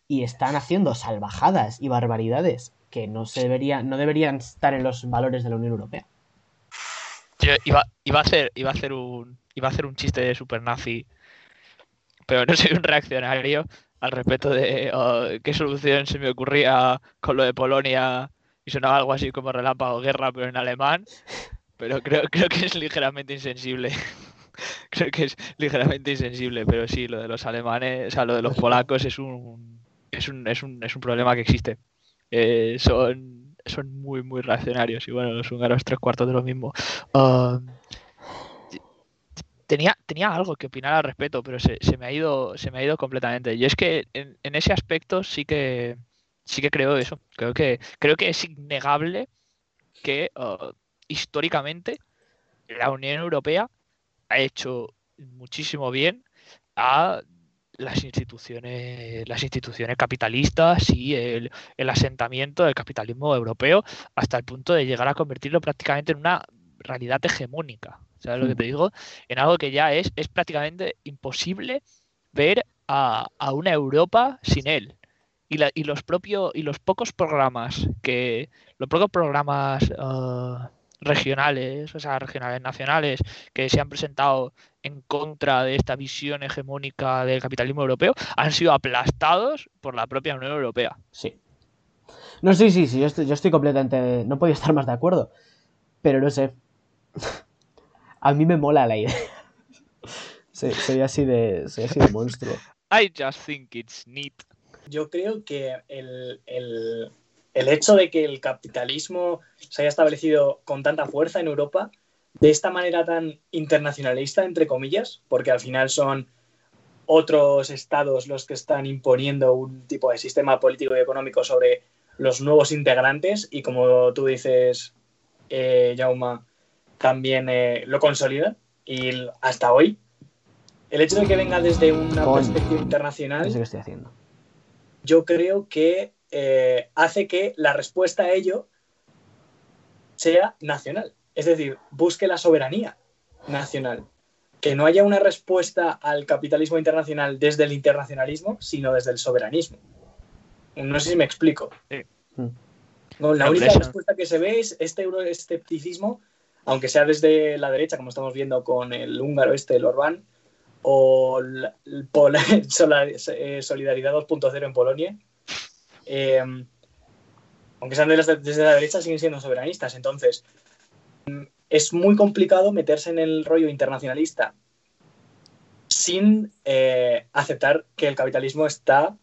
y están haciendo salvajadas y barbaridades que no se debería, no deberían estar en los valores de la Unión Europea. Iba, iba a hacer, iba a hacer un, iba a hacer un chiste de super nazi, pero no soy un reaccionario al respecto de oh, qué solución se me ocurría con lo de Polonia y sonaba algo así como relámpago guerra, pero en alemán. Pero creo, creo que es ligeramente insensible. creo que es ligeramente insensible, pero sí, lo de los alemanes, o sea, lo de los polacos es un es un, es un, es un problema que existe. Eh, son, son muy, muy reaccionarios y bueno, los húngaros tres cuartos de lo mismo. Um, tenía, tenía algo que opinar al respecto, pero se, se me ha ido, se me ha ido completamente. Y es que en, en ese aspecto sí que sí que creo eso. Creo que, creo que es innegable que uh, históricamente la Unión Europea ha hecho muchísimo bien a las instituciones, las instituciones capitalistas y el, el asentamiento del capitalismo europeo hasta el punto de llegar a convertirlo prácticamente en una realidad hegemónica. ¿Sabes lo que te digo? En algo que ya es, es prácticamente imposible ver a, a una Europa sin él. Y, la, y los propios y los pocos programas que los pocos programas uh, regionales, o sea, regionales nacionales que se han presentado en contra de esta visión hegemónica del capitalismo europeo han sido aplastados por la propia Unión Europea. Sí. No, sí, sí, sí, yo estoy, yo estoy completamente. No podía estar más de acuerdo. Pero no sé. A mí me mola la idea. Sí, soy así de. Soy así de monstruo. I just think it's neat. Yo creo que el, el- el hecho de que el capitalismo se haya establecido con tanta fuerza en Europa, de esta manera tan internacionalista, entre comillas, porque al final son otros estados los que están imponiendo un tipo de sistema político y económico sobre los nuevos integrantes y como tú dices, eh, Jauma, también eh, lo consolidan y hasta hoy. El hecho de que venga desde una perspectiva internacional estoy haciendo. yo creo que eh, hace que la respuesta a ello sea nacional. Es decir, busque la soberanía nacional. Que no haya una respuesta al capitalismo internacional desde el internacionalismo, sino desde el soberanismo. No sé si me explico. Sí. Mm. No, la única respuesta que se ve es este euroescepticismo, aunque sea desde la derecha, como estamos viendo con el húngaro este, el Orbán, o el, el Pol- eh, Solidaridad 2.0 en Polonia. Eh, aunque sean de las- desde la derecha, siguen siendo soberanistas. Entonces, mm, es muy complicado meterse en el rollo internacionalista sin eh, aceptar que el capitalismo está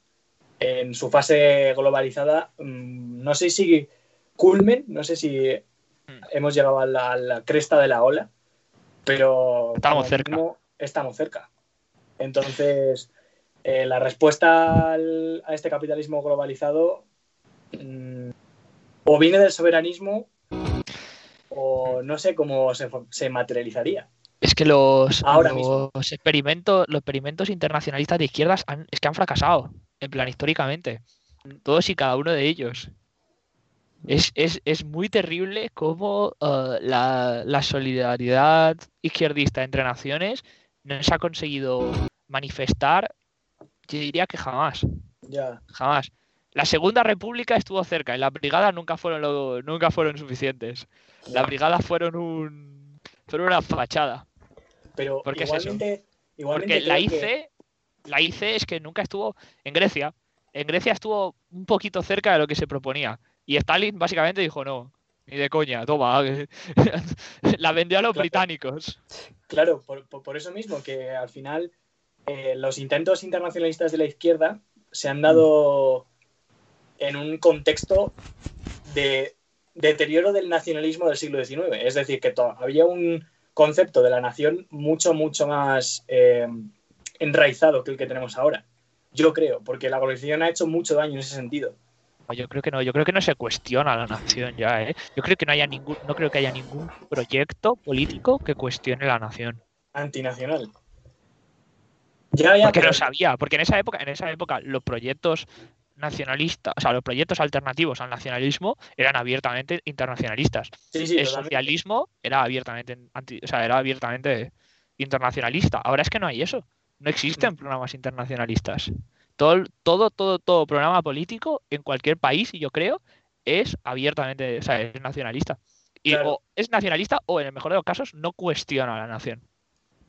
en su fase globalizada. mm, No sé si culmen, no sé si hemos llegado a la, a la cresta de la ola, pero Estamos cerca. estamos cerca. Entonces, eh, la respuesta al- a este capitalismo globalizado mm, o viene del soberanismo o no sé cómo se, materializaría. Es que los, Ahora los mismo. experimentos, los experimentos internacionalistas de izquierdas han- es que han fracasado, en plan históricamente. Todos y cada uno de ellos. Es, es- es muy terrible cómo eh, la, la solidaridad izquierdista entre naciones no se ha conseguido manifestar, yo diría que jamás, Ya. jamás. La Segunda República estuvo cerca y las brigadas nunca fueron, lo- nunca fueron suficientes. Las brigadas fueron un, fueron una fachada. Pero igualmente, igualmente Porque la que- IC, la IC es que nunca estuvo en Grecia. En Grecia estuvo un poquito cerca de lo que se proponía. Y Stalin básicamente dijo no, ni de coña, toma. la vendió a los Claro. británicos. Claro, por, por- por eso mismo, que al final eh, los intentos internacionalistas de la izquierda se han dado en un contexto de deterioro del nacionalismo del siglo XIX. Es decir, que había un concepto de la nación mucho, mucho más eh, enraizado que el que tenemos ahora. Yo creo, porque la globalización ha hecho mucho daño en ese sentido. Yo creo que no, yo creo que no se cuestiona la nación ya, ¿eh? Yo creo que no haya ningún, no creo que haya ningún proyecto político que cuestione la nación. Antinacional. Ya, ya, Porque pero- lo sabía, porque en esa época, en esa época los proyectos nacionalistas, o sea, los proyectos alternativos al nacionalismo eran abiertamente internacionalistas. sí, sí, el socialismo era abiertamente anti- o sea, era abiertamente internacionalista. Ahora es que no hay eso. No existen Mm. programas internacionalistas. Todo, todo, todo, todo programa político en cualquier país, y yo creo, es abiertamente, o sea, es nacionalista. Y Claro. o es nacionalista o en el mejor de los casos no cuestiona a la nación.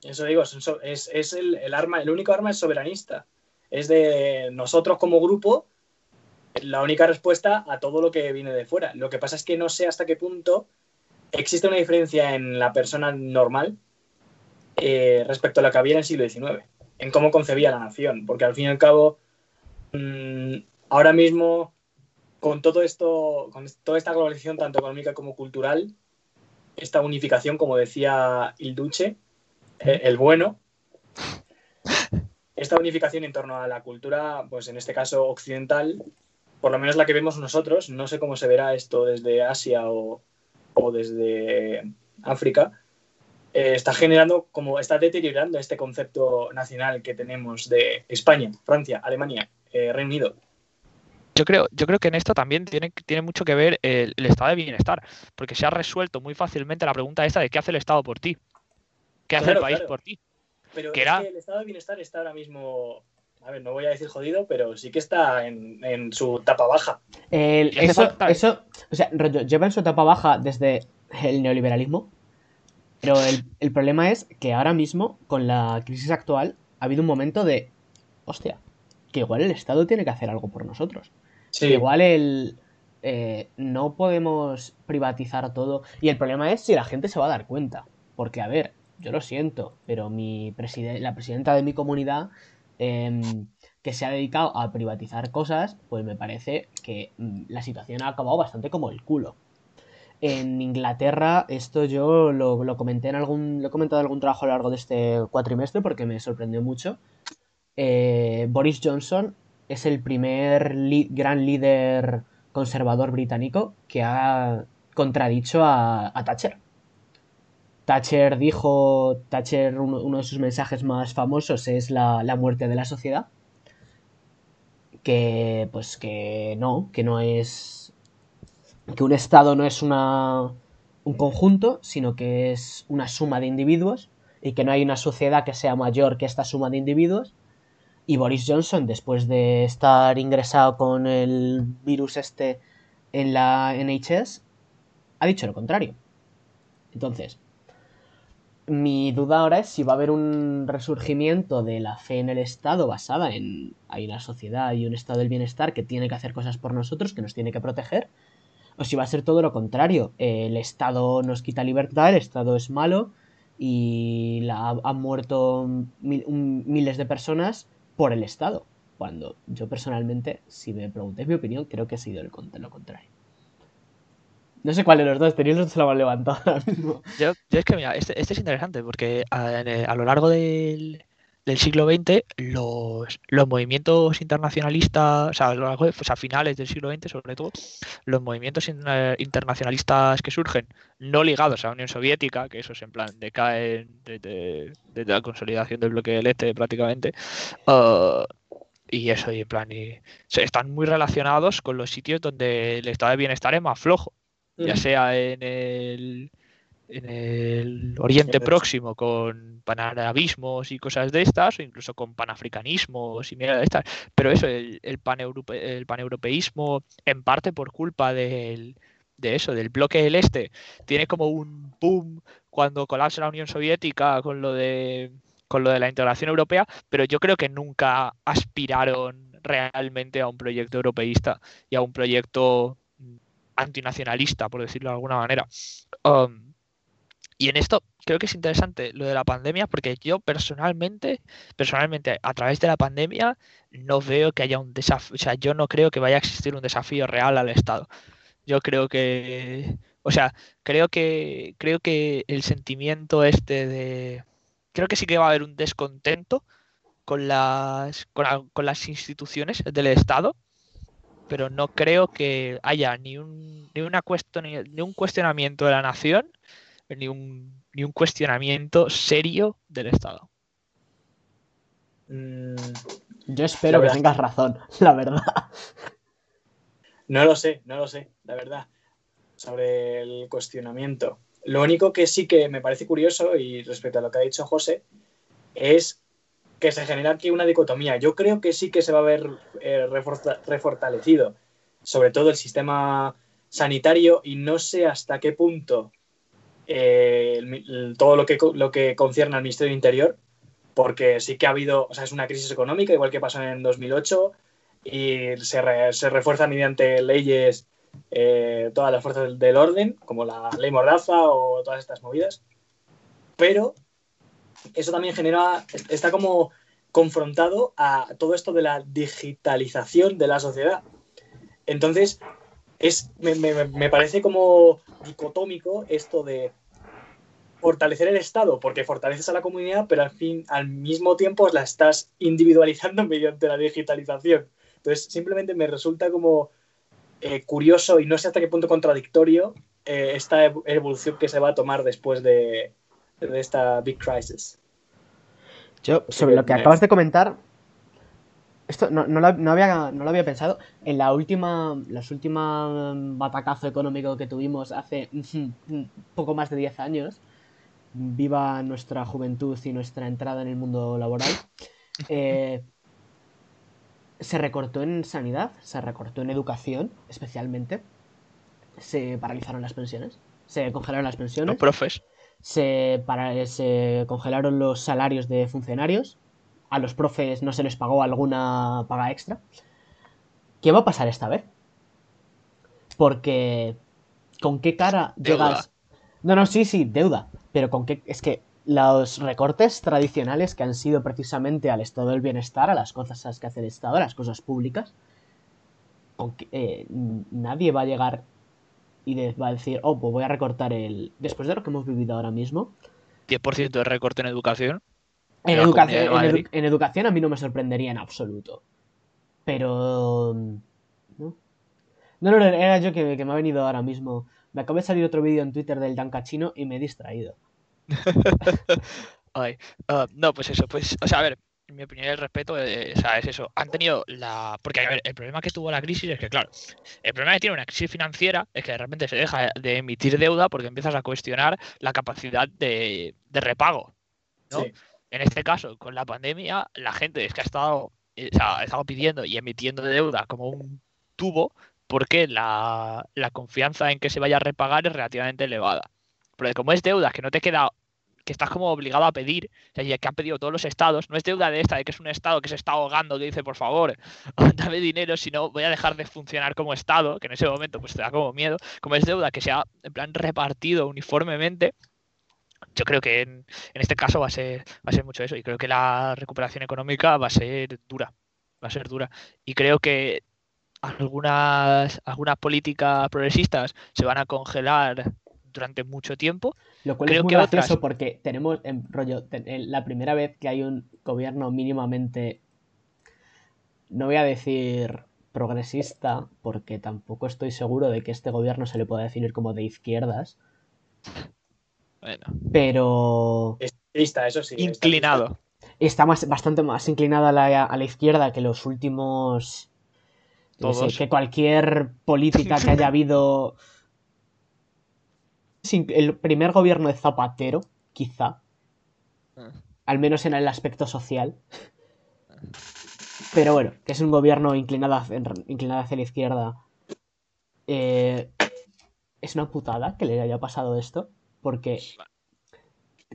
Eso digo, es, el, arma, el único arma es soberanista. Es de nosotros como grupo la única respuesta a todo lo que viene de fuera. Lo que pasa es que no sé hasta qué punto existe una diferencia en la persona normal eh, respecto a la que había en el siglo XIX, en cómo concebía la nación. Porque al fin y al cabo, mm, ahora mismo, con todo esto, con toda esta globalización, tanto económica como cultural, esta unificación, como decía Il Duce, eh, el bueno, esta unificación en torno a la cultura, pues en este caso occidental, por lo menos la que vemos nosotros, no sé cómo se verá esto desde Asia o, desde África, eh, está generando, como está deteriorando este concepto nacional que tenemos de España, Francia, Alemania, eh, Reino Unido. Yo creo, yo creo que en esto también tiene, tiene mucho que ver el, el estado de bienestar, porque se ha resuelto muy fácilmente la pregunta esta de qué hace el Estado por ti, qué hace Claro, el país claro. por ti. Pero Que es era- que el estado de bienestar está ahora mismo, a ver, no voy a decir jodido, pero sí que está en, en su tapa baja. El- eso, falta- eso, o sea, rollo, lleva en su etapa baja desde el neoliberalismo, pero el, el problema es que ahora mismo, con la crisis actual, ha habido un momento de, hostia, que igual el Estado tiene que hacer algo por nosotros. Sí, Igual el, eh, no podemos privatizar todo. Y el problema es si la gente se va a dar cuenta. Porque, a ver, yo lo siento, pero mi preside- la presidenta de mi comunidad, em, que se ha dedicado a privatizar cosas, pues me parece que mm, la situación ha acabado bastante como el culo. En Inglaterra, esto yo lo, lo comenté en algún. Lo he comentado en algún trabajo a lo largo de este cuatrimestre porque me sorprendió mucho. Eh, Boris Johnson es el primer gran líder conservador británico que ha contradicho a, a Thatcher. Thatcher dijo, Thatcher, uno, uno de sus mensajes más famosos es la, la muerte de la sociedad. Que, pues que no, que no es, que un Estado no es una, un conjunto, sino que es una suma de individuos y que no hay una sociedad que sea mayor que esta suma de individuos. Y Boris Johnson, después de estar ingresado con el virus este en la NHS, ha dicho lo contrario. Entonces, mi duda ahora es si va a haber un resurgimiento de la fe en el Estado basada en hay una sociedad y un estado del bienestar que tiene que hacer cosas por nosotros, que nos tiene que proteger, o si va a ser todo lo contrario. El Estado nos quita libertad, el Estado es malo y la, han muerto miles de personas por el Estado. Cuando yo personalmente, si me preguntáis mi opinión, creo que ha sido el, lo contrario. No sé cuál de los dos, tenéis los dos se lo han levantado ahora mismo. Yo, yo es que, mira, este, este es interesante porque a, lo largo del, del siglo XX los, los movimientos internacionalistas, o sea, a, pues a finales del siglo XX sobre todo, los movimientos eh, internacionalistas que surgen, no ligados a la Unión Soviética, que esos en plan decaen desde, desde la consolidación del bloque del Este prácticamente, ah, y eso, y en plan, y, se- están muy relacionados con los sitios donde el estado de bienestar es más flojo ya sea en el, en el Oriente. Próximo con panarabismos y cosas de estas, o incluso con panafricanismos y mierda de estas. Pero eso, el, el, paneurope- el paneuropeísmo, en parte por culpa del, de eso, del bloque del Este, tiene como un boom cuando colapsa la Unión Soviética con lo de con lo de la integración europea, pero yo creo que nunca aspiraron realmente a un proyecto europeísta y a un proyecto antinacionalista, por decirlo de alguna manera. Um, y en esto creo que es interesante lo de la pandemia, porque yo personalmente, personalmente, a través de la pandemia, no veo que haya un desafío, o sea, yo no creo que vaya a existir un desafío real al Estado. Yo creo que, o sea, creo que, creo que el sentimiento este de, creo que sí que va a haber un descontento con las, con, la- con las instituciones del Estado, pero no creo que haya ni un, ni una cuestión, ni un cuestionamiento de la nación, ni un, ni un cuestionamiento serio del Estado. Mm, Yo espero que tengas razón, la verdad. no lo sé, no lo sé, la verdad, sobre el cuestionamiento. Lo único que sí que me parece curioso, y respecto a lo que ha dicho José, es que se genera aquí una dicotomía. Yo creo que sí que se va a ver eh, reforza- refortalecido, sobre todo el sistema sanitario, y no sé hasta qué punto eh, todo lo que, lo que concierne al Ministerio del Interior, porque sí que ha habido, o sea, es una crisis económica, igual que pasó en 2008, y se, re- se refuerza mediante leyes eh, todas las fuerzas del, del orden, como la ley Mordaza o todas estas movidas, pero eso también genera, está como confrontado a todo esto de la digitalización de la sociedad. Entonces, es, me, me- me parece como dicotómico esto de fortalecer el Estado, porque fortaleces a la comunidad, pero al, fin, al mismo tiempo la estás individualizando mediante la digitalización. Entonces, simplemente me resulta como eh, curioso y no sé hasta qué punto contradictorio eh, esta ev- evolución que se va a tomar después de, de esta big crisis. Yo, sobre lo que acabas de comentar, esto no, no lo, no había, no lo había pensado. En la última, los últimos batacazo económico que tuvimos hace un poco más de 10 años, viva nuestra juventud y nuestra entrada en el mundo laboral, eh, se recortó en sanidad, se recortó en educación, especialmente, se paralizaron las pensiones, se congelaron las pensiones Los profes. Se, para, se congelaron los salarios de funcionarios, a los profes no se les pagó alguna paga extra. ¿Qué va a pasar esta vez? Porque ¿con qué cara Deuda. llegas? No, no, sí, sí, deuda, pero con qué es que los recortes tradicionales que han sido precisamente al estado del bienestar, a las cosas que hace el Estado, a las cosas públicas, con que, eh, nadie va a llegar y va a decir, oh, pues voy a recortar el... Después de lo que hemos vivido ahora mismo, 10% de recorte en educación. en, educación, en, edu- Madrid. en educación a mí no me sorprendería en absoluto. Pero... ¿no? No, no, no, era yo que, que me ha venido ahora mismo. Me acaba de salir otro vídeo en Twitter del Dan Cachino y me he distraído. Ay, ah, no, pues eso, pues, o sea, a ver, en mi opinión el respeto, eh, o sea, es eso. Han tenido la. Porque, a ver, el problema que tuvo la crisis es que, claro, el problema que tiene una crisis financiera es que de repente se deja de emitir deuda porque empiezas a cuestionar la capacidad de, de repago. ¿no? Sí. En este caso, con la pandemia, la gente es que ha estado, eh, o sea, ha estado pidiendo y emitiendo deuda como un tubo porque la, la confianza en que se vaya a repagar es relativamente elevada. Porque como es deuda que no te queda, que estás como obligado a pedir, o sea, que han pedido todos los estados, no es deuda de esta, de que es un estado que se está ahogando, que dice, por favor, dame dinero, si no voy a dejar de funcionar como estado, que en ese momento pues te da como miedo, como es deuda que se ha en plan repartido uniformemente, yo creo que en, en este caso va a ser va a ser mucho eso y creo que la recuperación económica va a ser dura va a ser dura. Y creo que algunas algunas políticas progresistas se van a congelar durante mucho tiempo. Lo cual Creo es muy que otras- gracioso porque tenemos, en rollo, ten- en la primera vez que hay un gobierno mínimamente, no voy a decir progresista, porque tampoco estoy seguro de que este gobierno se le pueda definir como de izquierdas, bueno, pero Estadista, eso sí. inclinado. está más, bastante más inclinado a la, a la izquierda que los últimos... sé, que cualquier política que haya habido... Sin- El primer gobierno de Zapatero, quizá, Ah. al menos en el aspecto social. Pero bueno, que es un gobierno inclinado, hacia- inclinado hacia la izquierda. Eh, es una putada que le haya pasado esto, porque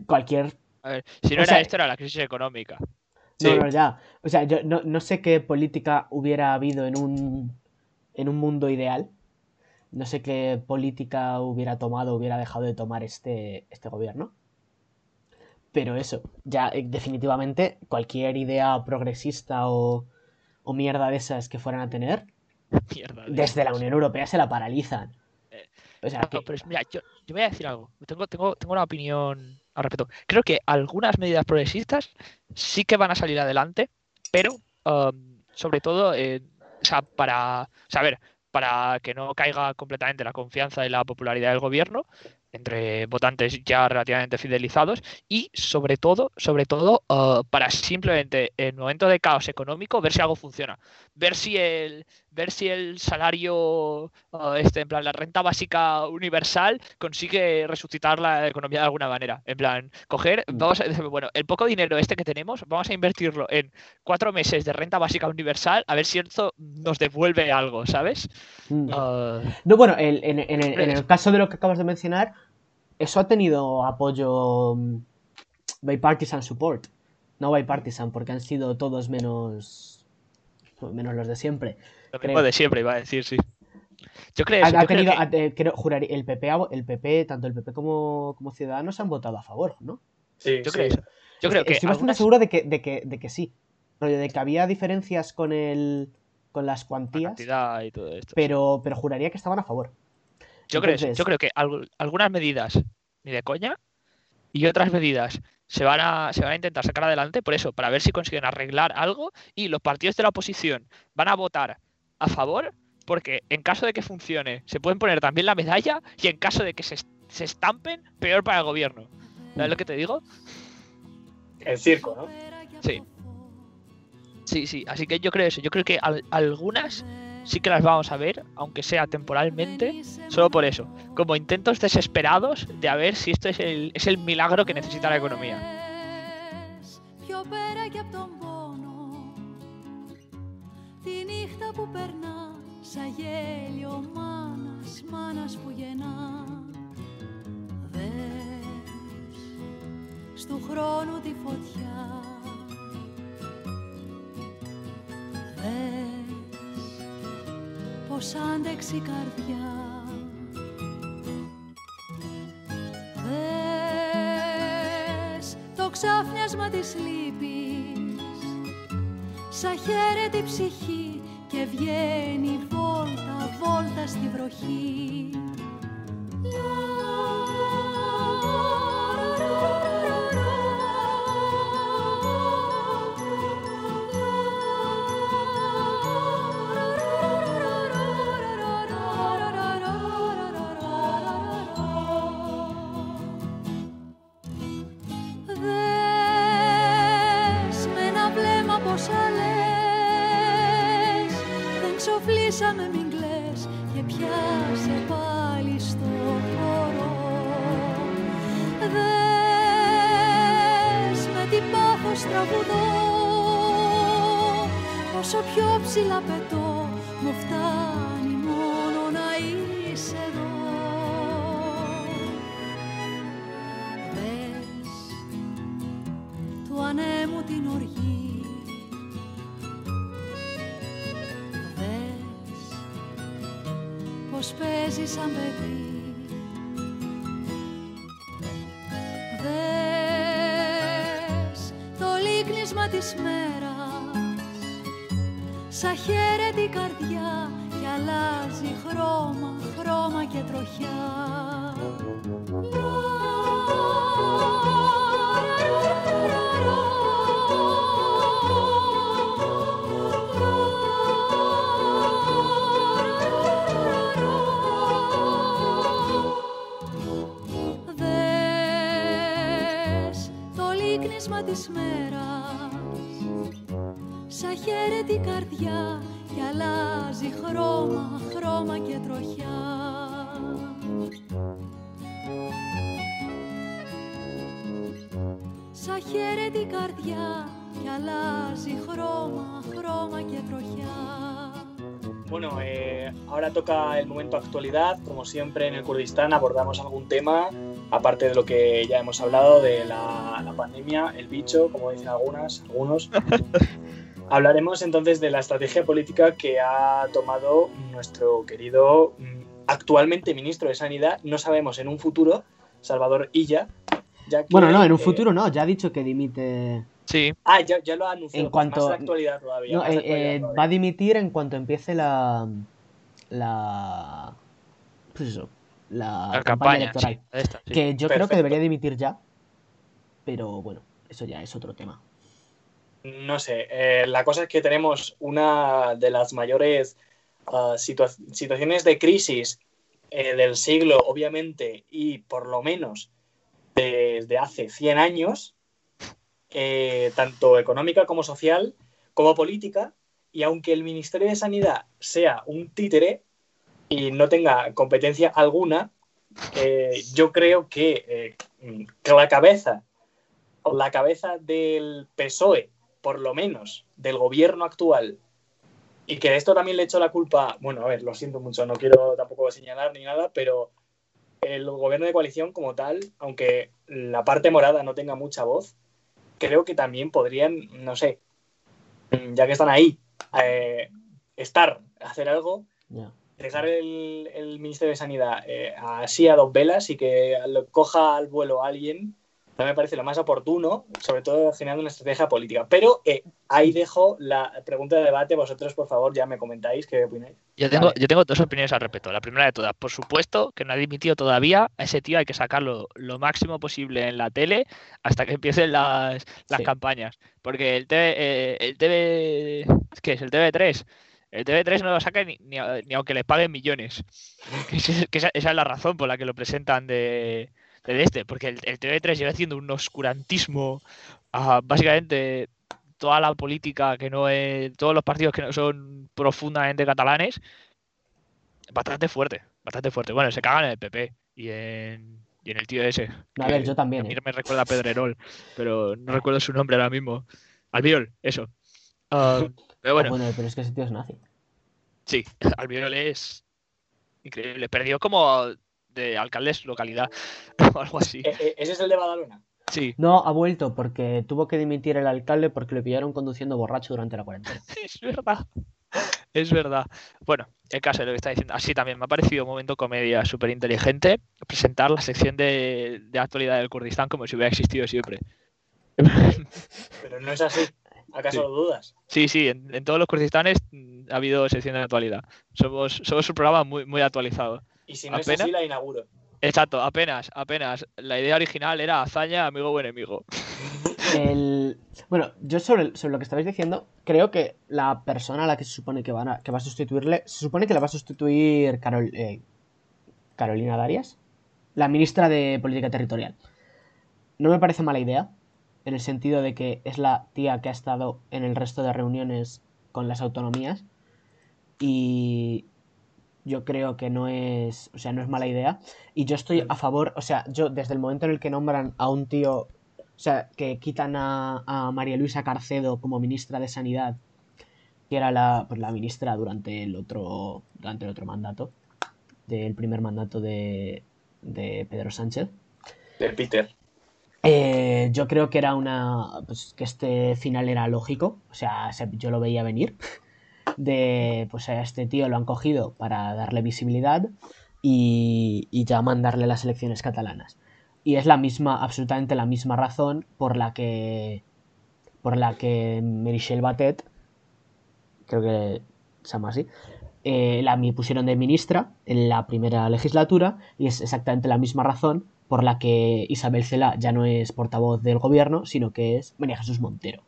cualquier... a ver si no O era sea- esto era la crisis económica No, Sí. no, ya. O sea, yo no, no sé qué política hubiera habido en un, en un mundo ideal. No sé qué política hubiera tomado, hubiera dejado de tomar este, este gobierno. Pero eso, ya eh, definitivamente cualquier idea progresista o, o mierda de esas que fueran a tener, mierda de desde la. Unión Europea se la paralizan. Eh, O sea, No, que, pero es- mira, yo, yo voy a decir algo. Tengo, tengo, tengo una opinión al respecto. Creo que algunas medidas progresistas sí que van a salir adelante, pero um, sobre todo, eh, o sea, para, o sea, a ver, para que no caiga completamente la confianza y la popularidad del gobierno, entre votantes ya relativamente fidelizados y sobre todo, sobre todo, eh, para simplemente en momento de caos económico ver si algo funciona, ver si el, ver si el salario, eh, este, en plan, la renta básica universal consigue resucitar la economía de alguna manera. En plan, coger, Mm. vamos a decir, bueno, el poco dinero este que tenemos, vamos a invertirlo en cuatro meses de renta básica universal, a ver si esto nos devuelve algo, ¿sabes? Eh, No, bueno, el- en, en el, en el caso de lo que acabas de mencionar, eso ha tenido apoyo mm, bipartisan support. No bipartisan, porque han sido todos menos menos los de siempre. Lo Creo. mismo de siempre, iba a decir, sí. Yo creo, Ha, eso, ha yo creo tenido, que- ha- eh, creo- juraría- el PP, el tanto el PP como, como Ciudadanos han votado a favor, ¿no? Sí, yo sí. creo eso. Yo creo que Estoy bastante algunas- seguro de que, de que, de que sí. De que había diferencias con el con las la cuantías, cantidad y todo esto. pero, pero juraría que estaban a favor. Yo creo, yo creo que algu- algunas medidas ni de coña y otras medidas se van a se van a intentar sacar adelante por eso, para ver si consiguen arreglar algo y los partidos de la oposición van a votar a favor porque en caso de que funcione se pueden poner también la medalla y en caso de que se, se estampen peor para el gobierno. ¿Sabes lo que te digo? El circo, ¿no? Sí. Sí, sí, así que yo creo eso. Yo creo que al- algunas sí que las vamos a ver, aunque sea temporalmente, solo por eso. Como intentos desesperados de a ver si esto es el, es el milagro que necesita la economía. Πιο πέρα κι απ' τον πόνο Τη νύχτα που περνά Σαν γέλιο μάνας, μάνας που γεννά Δες Πως άντεξε η καρδιά. Δες το ξάφνιασμα της λύπης Σαν χαίρεται η ψυχή και βγαίνει βόλτα, βόλτα στη βροχή τραγουδώ. Όσο πιο ψηλά πετώ της μέρας. Σαν χαίρεται η καρδιά και αλλάζει χρώμα, χρώμα και τροχιά Σαν χαίρεται η καρδιά και αλλάζει χρώμα, χρώμα και τροχιά Σαν χαίρεται η καρδιά και αλλάζει χρώμα, χρώμα και τροχιά Bueno, eh, ahora toca el momento actualidad. Como siempre en el Kurdistán abordamos algún tema, aparte de lo que ya hemos hablado de la, la pandemia, el bicho, como dicen algunas, algunos. Hablaremos entonces de la estrategia política que ha tomado nuestro querido mm, actualmente ministro de Sanidad, no sabemos en un futuro, Salvador Illa. Ya que, Bueno, no, en un eh, futuro no, ya ha dicho que dimite. Sí, Ah, ya, ya lo ha anunciado. En pues cuanto- Más actualidad todavía. No, eh, actualidad eh, todavía. va a dimitir en cuanto empiece la. La. Pues eso. La, la campaña, campaña, electoral. sí, esta, sí. Que yo creo que debería dimitir ya. Pero bueno, eso ya es otro tema. No sé, eh, la cosa es que tenemos una de las mayores ah, situa- situaciones de crisis eh, del siglo, obviamente, y por lo menos desde hace 100 años, eh, tanto económica como social, como política, y aunque el Ministerio de Sanidad sea un títere y no tenga competencia alguna, yo creo que, que la cabeza, la cabeza del PSOE, por lo menos del gobierno actual, y que de esto también le echo la culpa, bueno, a ver, lo siento mucho, no quiero tampoco señalar ni nada, pero el gobierno de coalición como tal, aunque la parte morada no tenga mucha voz, creo que también podrían, no sé, ya que están ahí, eh, estar, hacer algo, Ya. dejar el, el Ministerio de Sanidad eh, así a dos velas y que lo coja al vuelo alguien, no me parece lo más oportuno, sobre todo generando una estrategia política. Pero eh, ahí dejo la pregunta de debate, vosotros por favor ya me comentáis qué opináis. Yo tengo, Vale. yo tengo dos opiniones al respecto. La primera de todas, por supuesto que no ha dimitido todavía. A ese tío hay que sacarlo lo máximo posible en la tele hasta que empiecen las, las Sí. campañas. Porque el TV, eh, el TV, ¿qué es? El TV3. El TV3 no lo saca ni, ni, a- ni aunque les paguen millones. Que ese- que esa, esa es la razón por la que lo presentan de, de este. Porque el, el TV3 lleva haciendo un oscurantismo a básicamente toda la política que no es. todos los partidos que no son profundamente catalanes bastante fuerte, bastante fuerte. Bueno, se cagan en el PP y en, y en el tío ese. A ver, yo también, A mí ¿eh? me recuerda a Pedrerol, pero no recuerdo su nombre ahora mismo. Albiol, eso. Ah, pero Ah, bueno, bueno, pero es que ese tío es nazi. sí, Albiol es increíble. Perdió como de alcaldes localidad o algo así. Eh, eh, ¿Ese es el de Badalona? Sí, No, ha vuelto porque tuvo que dimitir el alcalde porque lo pillaron conduciendo borracho durante la cuarentena. es verdad. Es verdad. Bueno, el caso de lo que está diciendo. Así también me ha parecido un momento comedia súper inteligente presentar la sección de, de actualidad del Kurdistán como si hubiera existido siempre. Pero no es así. ¿Acaso Sí. lo dudas? Sí, sí, en, en todos los Kurdistanes ha habido sección de actualidad. Somos, somos un programa muy, muy actualizado. Y si no es así, la inauguro. Exacto, apenas, apenas. La idea original era hazaña, amigo o enemigo. El... Bueno, yo sobre, sobre lo que estabais diciendo, creo que la persona a la que se supone que, van a, que va a sustituirle, se supone que la va a sustituir Carol- eh, Carolina Darias, la ministra de Política Territorial. No me parece mala idea, en el sentido de que es la tía que ha estado en el resto de reuniones con las autonomías y yo creo que no es, o sea, no es mala idea y yo estoy a favor, o sea, yo desde el momento en el que nombran a un tío o sea, que quitan a, a María Luisa Carcedo como ministra de Sanidad, que era la, pues, la ministra durante el otro durante el otro mandato, del primer mandato de, de Pedro Sánchez. De Peter. Eh, yo creo que era una. Pues que este final era lógico. O sea, se- yo lo veía venir. De. Pues a este tío lo han cogido para darle visibilidad. Y, ya mandarle las elecciones catalanas. Y es la misma, absolutamente la misma razón por la que. Por la que Michelle Batet. Creo que se llama así. eh, la pusieron de ministra en la primera legislatura. Y es exactamente la misma razón por la que Isabel Cela ya no es portavoz del gobierno, sino que es María Jesús Montero.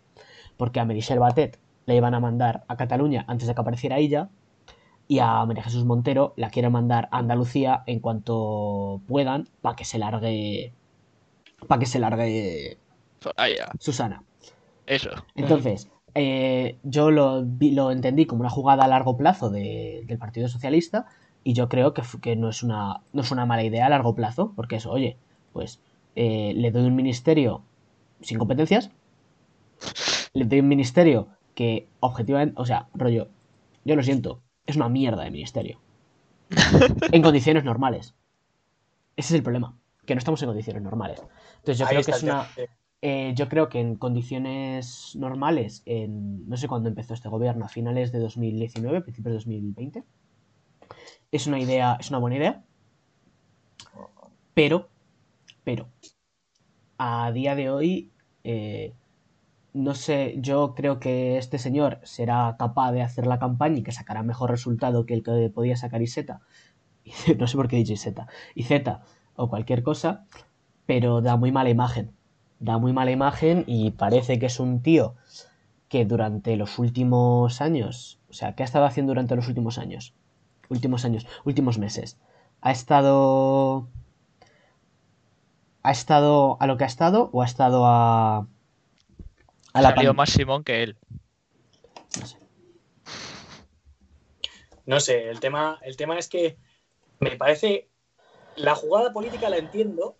Porque a Meritxell Batet le iban a mandar a Cataluña antes de que apareciera ella, y a María Jesús Montero la quieren mandar a Andalucía en cuanto puedan para que se largue. para que se largue Ahí ya, Susana. eso. Entonces, eh, yo lo, vi- lo entendí como una jugada a largo plazo de- del Partido Socialista y yo creo que, que no, es una, no es una mala idea a largo plazo, porque eso, oye, pues eh, le doy un ministerio sin competencias, le doy un ministerio que objetivamente, o sea, rollo, yo lo siento, es una mierda de ministerio. en condiciones normales. Ese es el problema, que no estamos en condiciones normales. Entonces yo Ahí creo que es una... Eh, yo creo que en condiciones normales, en, no sé cuándo empezó este gobierno, a finales de 2019, principios de 2020, es una idea, es una buena idea, pero, pero, a día de hoy, eh, no sé, yo creo que este señor será capaz de hacer la campaña y que sacará mejor resultado que el que podía sacar Iseta, no sé por qué he dicho Iseta, o cualquier cosa, pero da muy mala imagen da muy mala imagen y parece que es un tío que durante los últimos años, o sea, ¿qué ha estado haciendo durante los últimos años? Últimos años, últimos meses. ha estado. ¿Ha estado a lo que ha estado o ha estado a. a la más Simón que él. no sé. No sé, el tema, el tema es que me parece. La jugada política la entiendo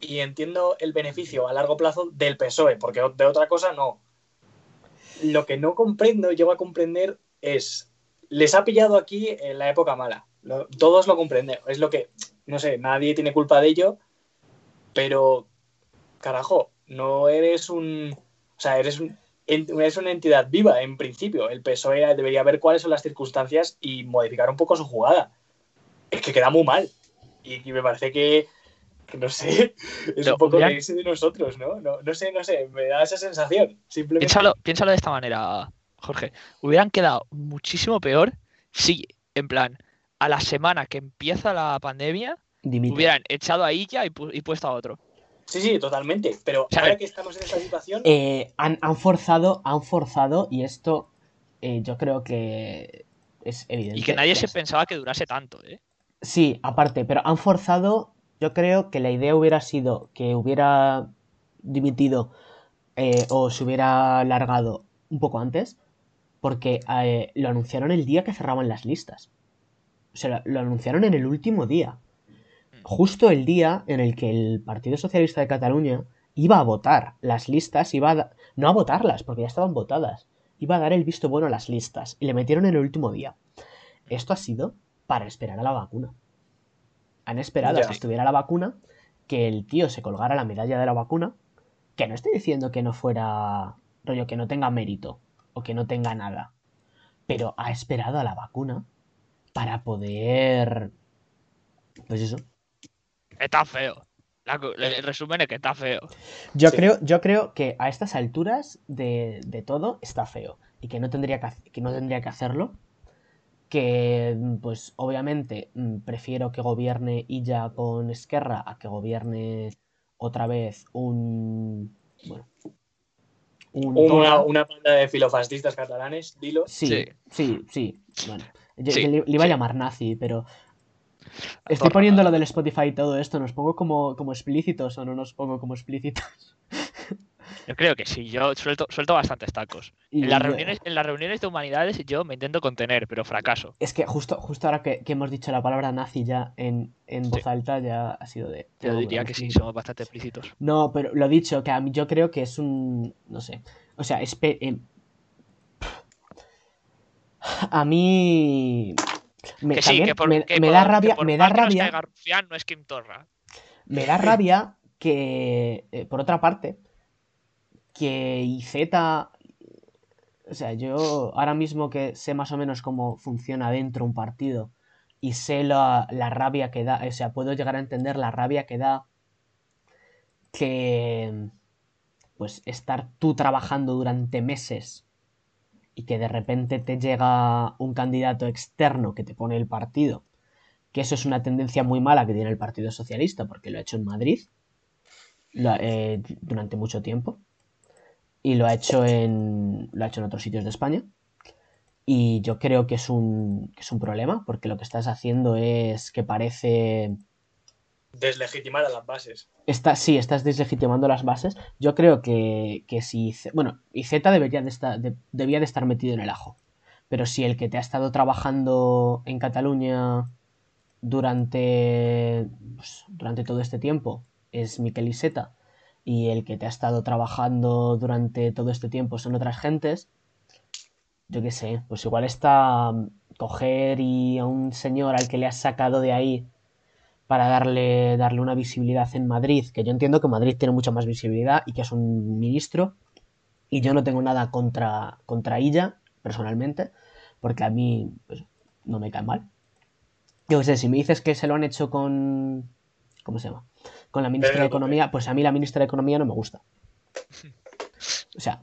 y entiendo el beneficio a largo plazo del PSOE, porque de otra cosa no. Lo que no comprendo, llego a comprender, es. Les ha pillado aquí en la época mala. Lo- todos lo comprenden. Es lo que. No sé, nadie tiene culpa de ello, pero. Carajo, no eres un. O sea, eres un, en- es una entidad viva, en principio. El PSOE debería ver cuáles son las circunstancias y modificar un poco su jugada. Es que queda muy mal. Y, y me parece que, que no sé, es Pero un poco de de nosotros, ¿no? ¿no? No sé, no sé, me da esa sensación. Simplemente. Piénsalo, piénsalo de esta manera, Jorge. Hubieran quedado muchísimo peor si, en plan, a la semana que empieza la pandemia, Dimite. hubieran echado a Illa y, pu- y puesto a otro. Sí, sí, totalmente. Pero sea, ahora que estamos en esta situación, Eh, han, han forzado, han forzado, y esto eh, yo creo que es evidente. Y que nadie se es- pensaba que durase tanto, ¿eh? Sí, aparte, pero han forzado. Yo creo que la idea hubiera sido que hubiera dimitido eh, o se hubiera alargado un poco antes, porque eh, lo anunciaron el día que cerraban las listas. O sea, lo, lo anunciaron en el último día. Justo el día en el que el Partido Socialista de Cataluña iba a votar las listas, iba a no a votarlas, porque ya estaban votadas, iba a dar el visto bueno a las listas, y le metieron en el último día. Esto ha sido para esperar a la vacuna. Han esperado a que estuviera la vacuna, que el tío se colgara la medalla de la vacuna, que no estoy diciendo que no fuera rollo, que no tenga mérito o que no tenga nada, pero ha esperado a la vacuna para poder... Pues eso. Está feo. La el resumen es que está feo. Yo, Sí. creo, yo creo que a estas alturas de, de todo está feo y que no tendría que, que no tendría que hacerlo. Que, pues, obviamente, mm, prefiero que gobierne Illa con Esquerra a que gobierne otra vez un. Bueno. Un una, una banda de filofascistas catalanes, dilo. Sí, Sí. sí, sí. Bueno, yo- Sí, yo le, le iba sí. a llamar nazi, pero. Estoy poniendo lo del Spotify y todo esto. ¿Nos pongo como, como explícitos o no nos pongo como explícitos? Yo creo que sí, yo suelto, suelto bastantes tacos. Y En las, yo- reuniones, en las reuniones de humanidades yo me intento contener, pero fracaso. Es que justo, justo ahora que, que hemos dicho la palabra nazi ya en, en voz Sí. alta, ya ha sido de. Yo no, diría que sí, sí. somos bastante explícitos. No, pero lo dicho, que a mí yo creo que es un. No sé. O sea, espe- em, a mí. Me, que sí, que por, me, que me por- da que rabia, por me da rabia, Rufián, no es Kim Torra. me da rabia que, eh, por otra parte, que IZ, o sea, yo ahora mismo que sé más o menos cómo funciona dentro un partido y sé la, la rabia que da, o sea, puedo llegar a entender la rabia que da que, pues, estar tú trabajando durante meses y que de repente te llega un candidato externo que te pone el partido, que eso es una tendencia muy mala que tiene el Partido Socialista, porque lo ha hecho en Madrid eh, durante mucho tiempo y lo ha hecho en lo ha hecho en otros sitios de España. Y yo creo que es un que es un problema porque lo que estás haciendo es que parece Deslegitimar a las bases. Está, sí, estás deslegitimando las bases. Yo creo que, que si. Bueno, y Z debería de estar, de estar metido en el ajo. Pero si el que te ha estado trabajando en Cataluña durante. pues, durante todo este tiempo es Miquel Iseta. Y el que te ha estado trabajando durante todo este tiempo son otras gentes. Yo qué sé, pues igual está mm, coger y a un señor al que le has sacado de ahí para darle, darle una visibilidad en Madrid, que yo entiendo que Madrid tiene mucha más visibilidad y que es un ministro, y yo no tengo nada contra, contra ella, personalmente, porque a mí pues, no me cae mal. Yo qué sé, si me dices que se lo han hecho con... ¿Cómo se llama? Con la ministra de Economía, pues a mí la ministra de Economía no me gusta. O sea,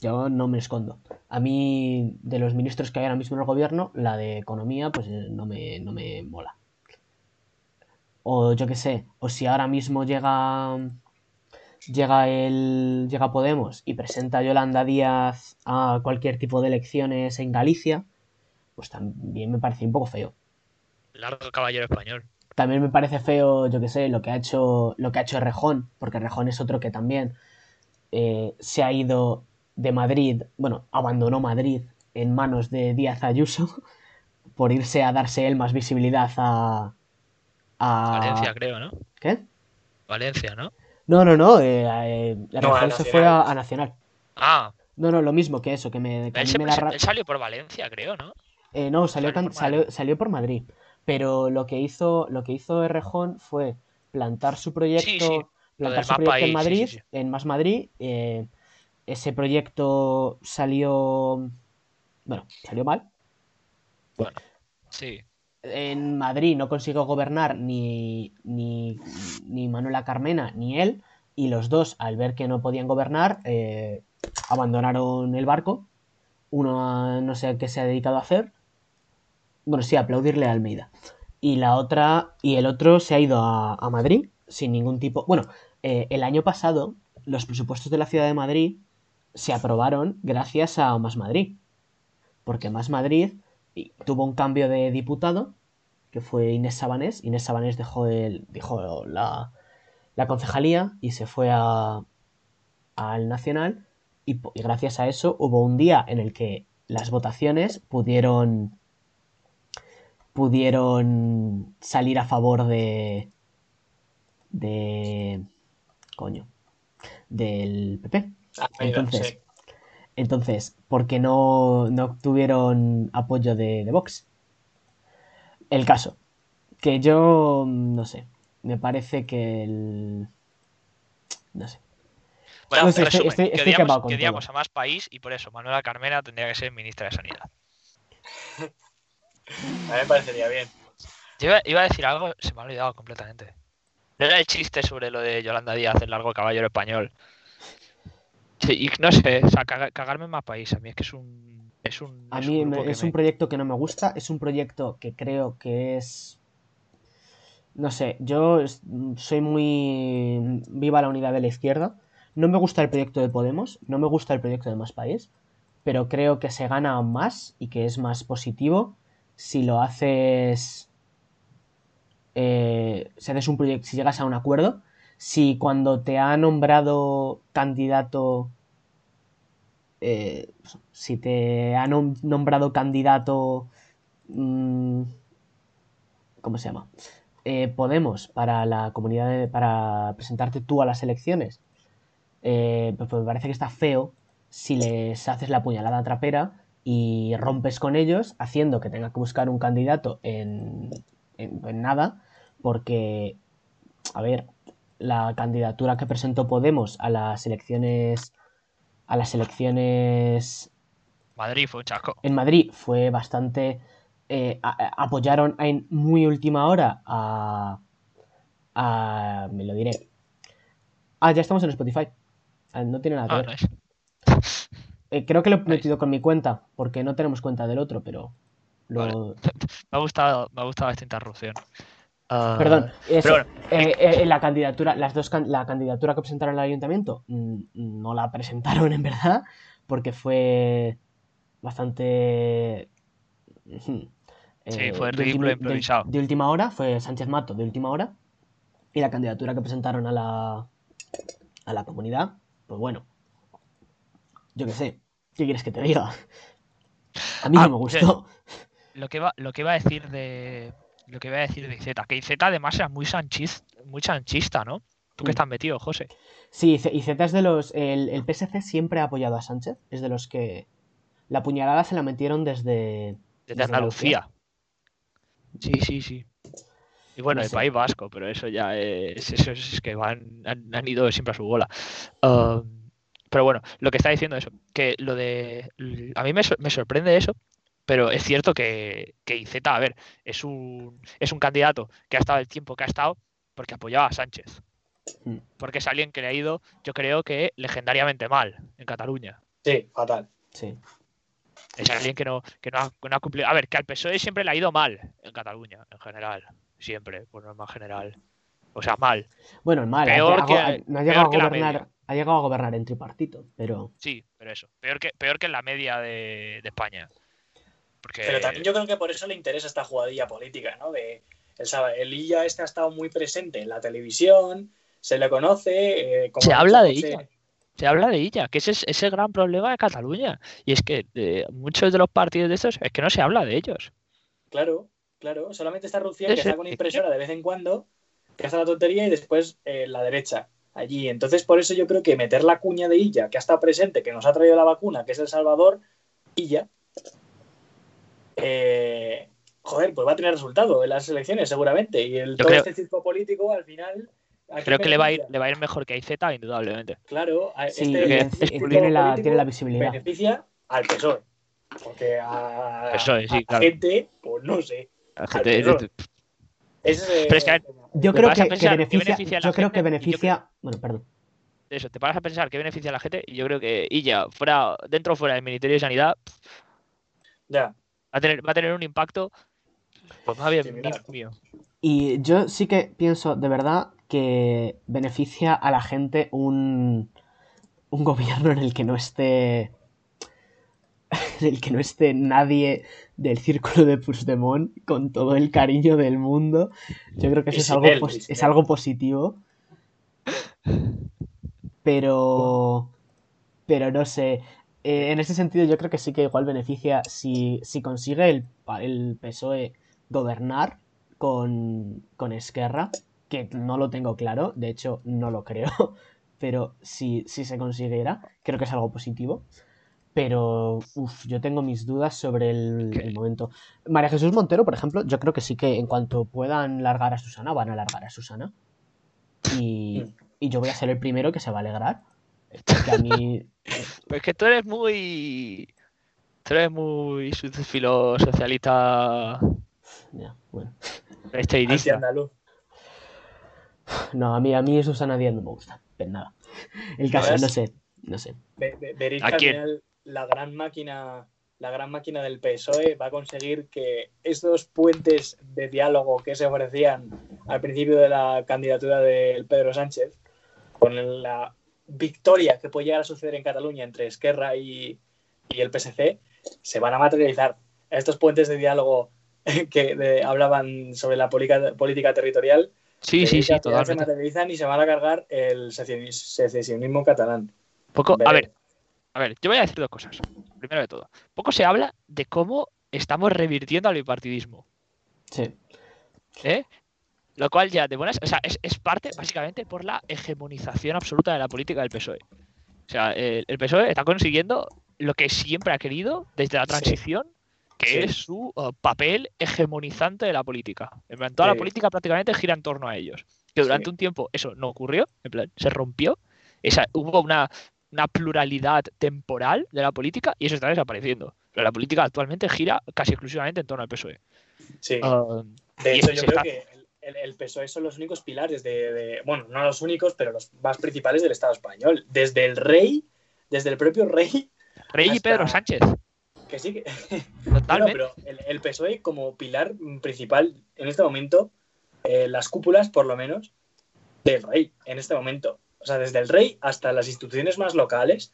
yo no me escondo. A mí, de los ministros que hay ahora mismo en el gobierno, la de Economía, pues eh, no me, no me mola. O yo qué sé, o si ahora mismo llega llega el llega Podemos y presenta a Yolanda Díaz a cualquier tipo de elecciones en Galicia, pues también me parece un poco feo. Largo caballero español. También me parece feo, yo que sé, lo que ha hecho, lo que ha hecho Rejón, porque Rejón es otro que también eh, se ha ido de Madrid, bueno, abandonó Madrid en manos de Díaz Ayuso por irse a darse él más visibilidad a... a... Valencia, creo, ¿no? ¿Qué? Valencia, ¿no? No, no, no, eh, eh, No, a Rejón se fue a, a Nacional. Ah, No, no, lo mismo que eso, que, me, que a él, mí se- me da él salió por Valencia, creo, ¿no? Eh, no, salió, Salió por salió, por Madrid. Pero lo que hizo, lo que hizo Errejón fue plantar su proyecto, Sí, sí, plantar su proyecto en ahí, Madrid, sí, sí. en Más Madrid. eh, ese proyecto salió, bueno, salió mal. Sí. En Madrid no consiguió gobernar ni, ni, ni Manuela Carmena ni él. Y los dos, al ver que no podían gobernar, eh, abandonaron el barco. Uno no sé qué se ha dedicado a hacer. Bueno, sí, aplaudirle a Almeida. Y la otra, y el otro se ha ido a, a Madrid sin ningún tipo. Bueno, eh, el año pasado los presupuestos de la ciudad de Madrid se aprobaron gracias a Más Madrid. Porque Más Madrid y tuvo un cambio de diputado, que fue Inés Sabanés. Inés Sabanés dejó, el, dejó la, la concejalía y se fue a, al Nacional. Y, gracias a eso hubo un día en el que las votaciones pudieron pudieron salir a favor de de coño del PP Ah, Entonces, sí. Entonces, porque no, no obtuvieron apoyo de, de Vox. El caso, que yo, mm, no sé, me parece que el... No sé. Bueno, No sé, resumen, estoy- que estoy a más país y por eso Manuela Carmena tendría que ser ministra de Sanidad. A mí me parecería bien. Yo iba, iba a decir algo, se me ha olvidado completamente. No era el chiste sobre lo de Yolanda Díaz, el largo caballero español. Sí, y no sé, o sea, caga- cagarme en más país, a mí es que es un. Es un, A es mí un que es me- un proyecto que no me gusta, es un proyecto que creo que es... No sé, yo soy muy... Viva la unidad de la izquierda. No me gusta el proyecto de Podemos, no me gusta el proyecto de Más País, pero creo que se gana más y que es más positivo si lo haces... eh, si haces un proyecto, si llegas a un acuerdo, si cuando te ha nombrado candidato eh, si te ha nom- nombrado candidato, mm, ¿cómo se llama? Eh, Podemos para la comunidad, de- para presentarte tú a las elecciones, eh, pues me parece que está feo si les haces la puñalada trapera y rompes con ellos, haciendo que tenga que buscar un candidato en, en- en nada, porque, a ver, la candidatura que presentó Podemos a las elecciones a las elecciones Madrid fue un chasco. en Madrid fue bastante eh, a- a- apoyaron en muy última hora a, a me lo diré ah ya estamos en Spotify Ah, no tiene nada que Ah, ver. Eh, creo que lo he nice. metido con mi cuenta porque no tenemos cuenta del otro pero lo Me ha gustado, me ha gustado esta interrupción. Ah, perdón eso, pero bueno, eh, eh, la candidatura las dos la candidatura que presentaron al ayuntamiento mm, no la presentaron en verdad porque fue bastante Sí, eh, fue de ridículo e de- improvisado. De, última hora, fue Sánchez Mato de última hora. Y la candidatura que presentaron a la, a la comunidad, pues bueno, yo qué sé, ¿qué quieres que te diga? A mí Ah, no me gustó. lo que iba, lo que iba a decir de. Lo que iba a decir de Izeta, que Izeta además era muy sanchis, muy sanchista, ¿no? ¿Tú Mm. que estás metido, José? Sí, Z- y Z es de los. El, el PSC siempre ha apoyado a Sánchez, es de los que. La puñalada se la metieron desde. Desde Desde Andalucía. Sí, sí, sí. Y bueno, No el sé. País Vasco, pero eso ya es. Eso es que van, han, han ido siempre a su bola. Ah, pero bueno, lo que está diciendo eso, que lo de. A mí me, me sorprende eso, pero es cierto que, que IZ, a ver, es un, es un candidato que ha estado el tiempo que ha estado porque apoyaba a Sánchez. Mm. Porque es alguien que le ha ido, yo creo que legendariamente mal en Cataluña. Sí, fatal. Sí. Es alguien que no, que no, ha, que no ha cumplido. A ver, que al PSOE siempre le ha ido mal en Cataluña, en general. Siempre, por norma general. O sea, mal. Bueno, mal, ha- Peor ha- que- ha- no ha llegado a gobernar. Ha llegado a gobernar en tripartito, pero. Sí, pero eso. Peor que, peor que en la media de, de España. Porque. Pero también yo creo que por eso le interesa esta jugadilla política, ¿no? De el, el Illa este ha estado muy presente en la televisión, se le conoce. eh, como Se ha habla de ella. Se habla de ella, que ese es ese gran problema de Cataluña. Y es que eh, muchos de los partidos de estos es que no se habla de ellos. Claro, claro. Solamente está Rucía Sí, que sí. está con impresora de vez en cuando, que hace la tontería y después eh, la derecha, allí. Entonces, por eso yo creo que meter la cuña de Illa, que ha estado presente, que nos ha traído la vacuna, que es El Salvador, Illa, eh, joder, pues va a tener resultado en las elecciones seguramente. Y el, Yo todo creo- este circo político, al final... ¿a quién Creo que le va a ir, beneficia? le va a ir mejor que a IZ, indudablemente. Claro, Sí, este y que es y tiene, la, tiene la visibilidad. beneficia al PSOE. Porque a, PSOE, sí, a la claro. gente, pues no sé. Al Pero es que, a ver, Yo creo que, que pensar, ¿qué beneficia, yo creo que Y yo beneficia, bueno, perdón. eso, te paras a pensar qué beneficia a la gente y yo creo que ella, fuera, dentro o fuera del Ministerio de Sanidad, Ya. Va a tener, va a tener un impacto pues más bien Similar. mío. Y yo sí que pienso de verdad que beneficia a la gente un, un gobierno en el que no esté en el que no esté nadie del círculo de Puigdemont con todo el cariño del mundo. Yo creo que eso es algo, él, es algo positivo. Pero pero no sé. Eh, en ese sentido, yo creo que sí que igual beneficia si, si consigue el, el PSOE gobernar con, con Esquerra, que no lo tengo claro, de hecho no lo creo, pero si, si se consiguiera, creo que es algo positivo. Pero uf, yo tengo mis dudas sobre el, el momento. María Jesús Montero, por ejemplo, yo creo que sí que en cuanto puedan largar a Susana, van a largar a Susana. Y, Mm. y yo voy a ser el primero que se va a alegrar. A mí Pues que tú eres muy. Tú eres muy so- filo socialista Ya, bueno. No, a mí, a mí Susana Díaz no me gusta. Pero nada. El caso, no sé. No sé. Ve- ve- Veréis ¿A que al quién? final la gran máquina, la gran máquina del PSOE va a conseguir que estos puentes de diálogo que se ofrecían al principio de la candidatura del Pedro Sánchez, con la victoria que puede llegar a suceder en Cataluña entre Esquerra y, y el PSC, se van a materializar. Estos puentes de diálogo que de- hablaban sobre la política, política territorial Sí, sí, sí, se materializan y se van a cargar el secesionis- secesionismo catalán. Poco, a ver, a ver, yo voy a decir dos cosas. Primero de todo, poco se habla de cómo estamos revirtiendo al bipartidismo. Sí. ¿eh? Lo cual ya de buenas, o sea, es, es parte básicamente por la hegemonización absoluta de la política del PSOE. O sea, el, el PSOE está consiguiendo lo que siempre ha querido desde la Sí. transición, que Sí. es su uh, papel hegemonizante de la política. En plan, toda la política prácticamente gira en torno a ellos. Que durante un tiempo eso no ocurrió, en plan, se rompió. Esa, hubo una, una pluralidad temporal de la política y eso está desapareciendo. Pero la política actualmente gira casi exclusivamente en torno al PSOE. Sí. Uh, De hecho, eso yo creo está- que el, el PSOE son los únicos pilares de, de- Bueno, no los únicos, pero los más principales del Estado español. Desde el rey, desde el propio rey, Rey y Pedro Sánchez, que sí que. totalmente. Bueno, pero el, el PSOE como pilar principal en este momento, eh, las cúpulas, por lo menos, del rey en este momento. O sea, desde el rey hasta las instituciones más locales,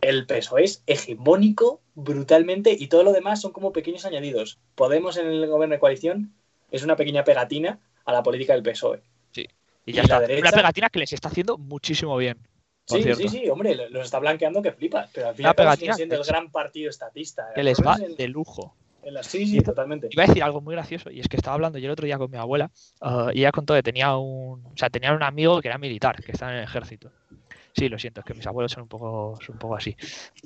el PSOE es hegemónico brutalmente y todo lo demás son como pequeños añadidos. Podemos en el gobierno de coalición es una pequeña pegatina a la política del PSOE. Y y ya la está. derecha- Una pegatina que les está haciendo muchísimo bien. Sí, cierto. sí, sí, hombre, lo- los está blanqueando que flipas, pero al final sigue siendo el gran partido estatista. Que les va el- de lujo. en la- Sí, sí, totalmente. Iba a decir algo muy gracioso, y es que estaba hablando yo el otro día con mi abuela, ah, y ella contó que tenía un, o sea, tenía un amigo que era militar, que está en el ejército. Sí, lo siento, es que mis abuelos son un poco, son un poco así.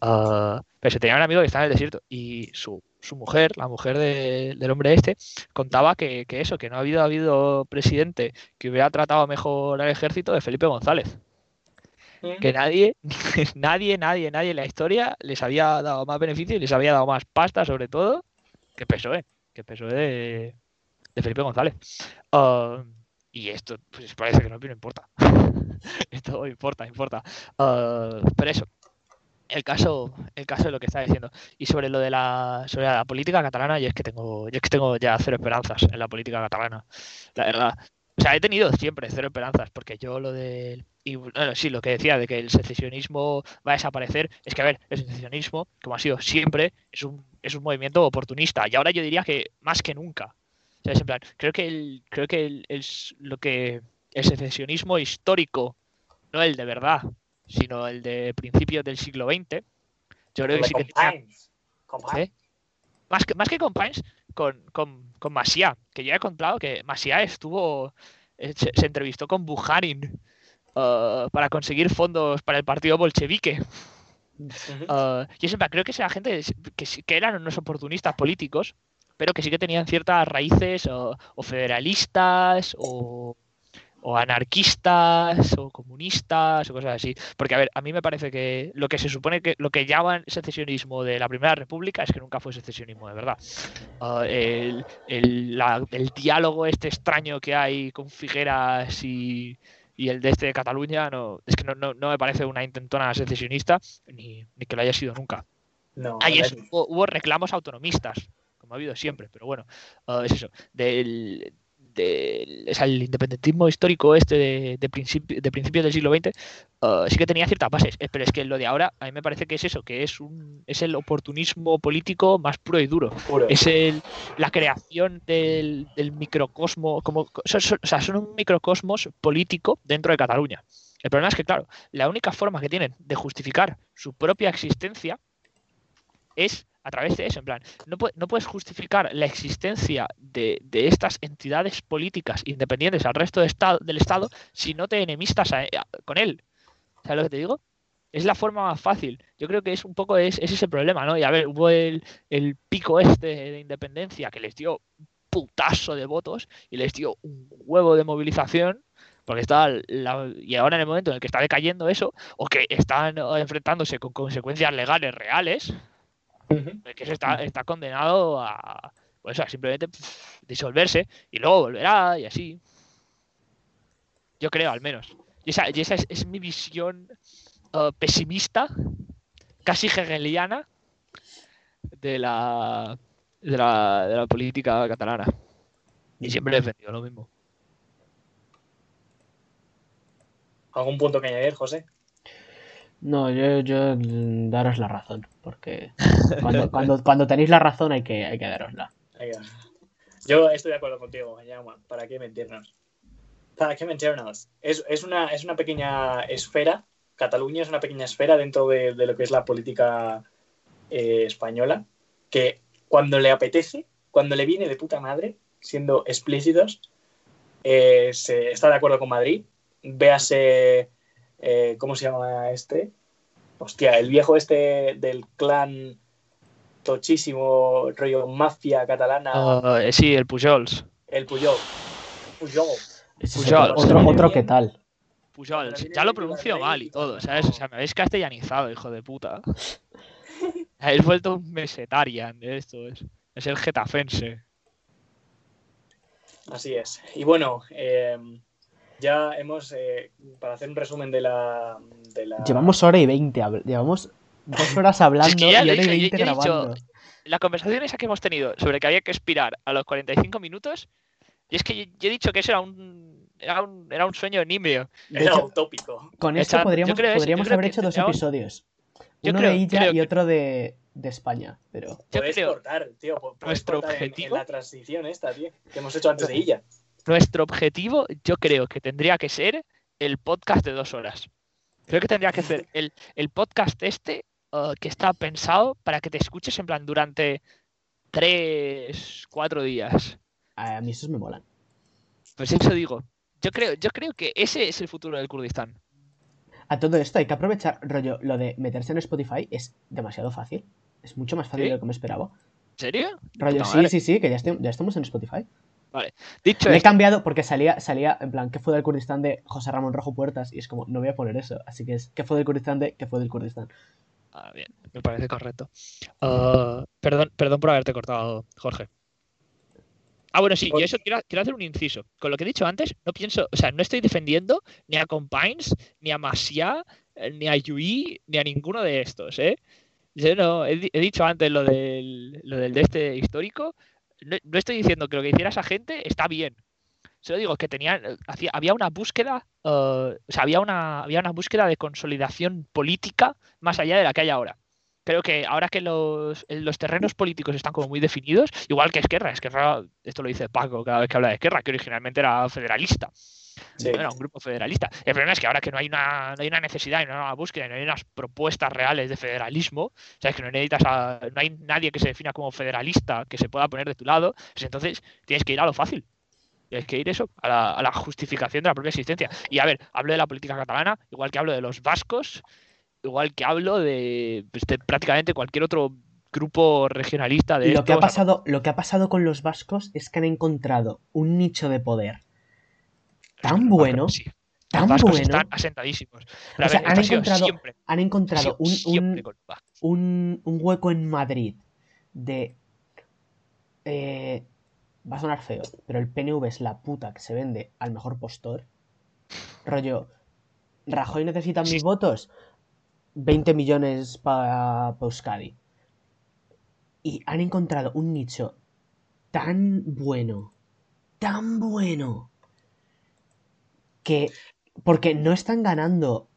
Ah, pero se tenía un amigo que está en el desierto, y su, su mujer, la mujer de- del hombre este, contaba que, que eso, que no ha habido, ha habido presidente que hubiera tratado mejor al ejército de Felipe González. que nadie, nadie, nadie, nadie en la historia les había dado más beneficio y les había dado más pasta, sobre todo, que PSOE, que PSOE de, de Felipe González. Ah, y esto, pues parece que no, no importa. esto importa, importa. Ah, pero eso, el caso, el caso de lo que está diciendo. Y sobre lo de la, sobre la política catalana, yo es que tengo, yo es que tengo ya cero esperanzas en la política catalana. La verdad. O sea, he tenido siempre cero esperanzas, porque yo lo del. Y bueno, sí, lo que decía de que el secesionismo va a desaparecer, es que, a ver, el secesionismo, como ha sido siempre, es un, es un movimiento oportunista. Y ahora yo diría que más que nunca. ¿Sabes? En plan, creo que el, creo que el, el lo que el secesionismo histórico, no el de verdad, sino el de principios del siglo XX, yo creo que sí que tenía-. ¿Eh? más que más que con Pines, con, con, con Masia, que ya he contado que Masia estuvo eh, se, se entrevistó con Bujarin eh, para conseguir fondos para el partido bolchevique. Uh, y es en plan, creo que esa gente que, que eran unos oportunistas políticos, pero que sí que tenían ciertas raíces o, o federalistas o, o anarquistas o comunistas o cosas así. Porque, a ver, a mí me parece que lo que se supone que lo que llaman secesionismo de la Primera República es que nunca fue secesionismo de verdad. Uh, el, el- la- el diálogo este extraño que hay con Figueras y, y el de este de Cataluña no, es que no, no, no me parece una intentona secesionista ni, ni que lo haya sido nunca. No, Ahí es- hubo reclamos autonomistas, como ha habido siempre, pero bueno, ah, es eso. Del, del- o sea, el independentismo histórico este de, de, principi- de principios del siglo XX ah, sí que tenía ciertas bases, eh, pero es que lo de ahora a mí me parece que es eso, que es un es el oportunismo político más puro y duro. puro. Es el, la creación del, del microcosmo, como, son- son- o sea, son un microcosmos político dentro de Cataluña. El problema es que, claro, la única forma que tienen de justificar su propia existencia es a través de eso. En plan, no, no puedes justificar la existencia de, de estas entidades políticas independientes al resto estado, del Estado si no te enemistas con él. ¿Sabes lo que te digo? Es la forma más fácil. Yo creo que es un poco es, es ese problema, ¿no? Y a ver, hubo el, pico este de independencia que les dio un putazo de votos y les dio un huevo de movilización. Porque está la- y ahora en el momento en el que está decayendo eso, o que están enfrentándose con consecuencias legales reales, El que se está, está condenado a, pues, a simplemente disolverse y luego volverá y así. Yo creo, al menos. Y esa, y esa es, es mi visión eh, pesimista, casi hegeliana, de la, de la, de la política catalana. Y siempre he defendido lo mismo. ¿Algún punto que añadir, José? No, yo, yo mm, daros la razón, porque cuando, cuando, cuando tenéis la razón hay que, hay que darosla. Yo estoy de acuerdo contigo, Jaume. ¿Para qué mentirnos? ¿Para qué mentirnos? Es, es, una, es una pequeña esfera, Cataluña es una pequeña esfera dentro de, de lo que es la política eh, española, que cuando le apetece, cuando le viene de puta madre, siendo explícitos, eh, se está de acuerdo con Madrid. Véase, eh, ¿cómo se llama este? Hostia, el viejo este del clan tochísimo, rollo mafia catalana, Ah, eh, sí, el Pujols. el Puyol. Puyol. Ese es Pujol, otro, otro, otro que tal. Viene Ya lo pronuncio mal y todo. O sea, me habéis castellanizado, hijo de puta. Habéis vuelto un mesetarian de esto. Es, es el getafense. Así es. Y bueno, eh, ya hemos, eh, para hacer un resumen de la... De la... Llevamos hora y veinte, llevamos dos horas hablando que ya y hora y veinte he dicho- grabando. La conversación esa que hemos tenido sobre que había que expirar a los 45 minutos, y es que yo, yo he dicho que eso era un, era un, era un sueño nimio. Era hecho, utópico. con esto podríamos, eso, podríamos haber hecho dos episodios. Yo Uno creo- de Illa creo y que- otro de, de España, pero... Yo Puedes creo- cortar, tío. Puedes nuestro cortar en- en, objetivo- la transición esta, tío, que hemos hecho antes de ella. Nuestro objetivo, yo creo que tendría que ser el podcast de dos horas. Creo que tendría que ser el, el podcast este uh, que está pensado para que te escuches en plan durante tres, cuatro días. A mí esos me molan. Pues eso digo. Yo creo, yo creo que ese es el futuro del Kurdistán. A todo esto hay que aprovechar, rollo, lo de meterse en Spotify es demasiado fácil. Es mucho más fácil ¿Sí? de lo que me esperaba. ¿En serio? Rollo, sí, sí, sí, que ya, estoy- ya estamos en Spotify. Dicho Lo he cambiado porque salía, salía, en plan, ¿qué fue del Kurdistán de José Ramón Rojo Puertas? Y es como, no voy a poner eso. Así que es, ¿qué fue del Kurdistán de qué fue del Kurdistán? Ah, bien, me parece correcto. Ah, perdón, perdón por haberte cortado, Jorge. Ah, bueno, sí, yo eso quiero, quiero hacer un inciso. Con lo que he dicho antes, no pienso, o sea, no estoy defendiendo ni a Compines, ni a Masia, eh, ni a Yui, ni a ninguno de estos, ¿eh? Yo no, he, he dicho antes lo del, lo del de este histórico. No, estoy diciendo que lo que hiciera esa gente está bien. Solo digo que tenían, eh, hacía, había una búsqueda, eh, o sea, había una, había una búsqueda de consolidación política más allá de la que hay ahora. creo que ahora que los, los terrenos políticos están como muy definidos, igual que Esquerra, Esquerra, esto lo dice Paco cada vez que habla de Esquerra, que originalmente era federalista. Sí. Un grupo federalista. El problema es que ahora que no hay una, no hay una necesidad y no hay una búsqueda no hay unas propuestas reales de federalismo, sabes que no necesitas a- no hay nadie que se defina como federalista que se pueda poner de tu lado, pues entonces tienes que ir a lo fácil. Tienes que ir eso, a la, a la justificación de la propia existencia. Y a ver, hablo de la política catalana, igual que hablo de los vascos, igual que hablo de, pues, de prácticamente cualquier otro grupo regionalista de Lo que, ha estos, pasado, lo que ha pasado con los vascos es que han encontrado un nicho de poder tan bueno, Sí, tan vascos bueno, están asentadísimos. O sea, han encontrado- siempre, han ha encontrado un, un, un hueco en Madrid de... eh, va a sonar feo, pero el PNV es la puta que se vende al mejor postor. Rollo, Rajoy necesita mis votos, 20 millones para Euskadi. Y han encontrado un nicho tan bueno, tan bueno, que... Porque no están ganando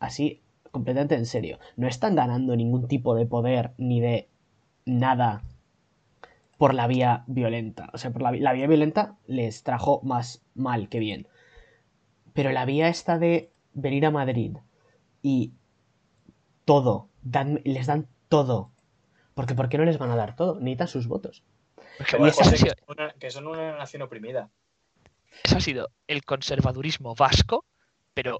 así, completamente en serio, no están ganando ningún tipo de poder ni de nada por la vía violenta. O sea, por la, vía violenta les trajo más mal que bien. Pero la vía esta de venir a Madrid y todo, dan- les dan todo. Porque ¿por qué no les van a dar todo? Necesitan sus votos. Es que, Que, bueno, esa- ese ha que sido- son una- que son una nación oprimida. Ese ha sido el conservadurismo vasco, pero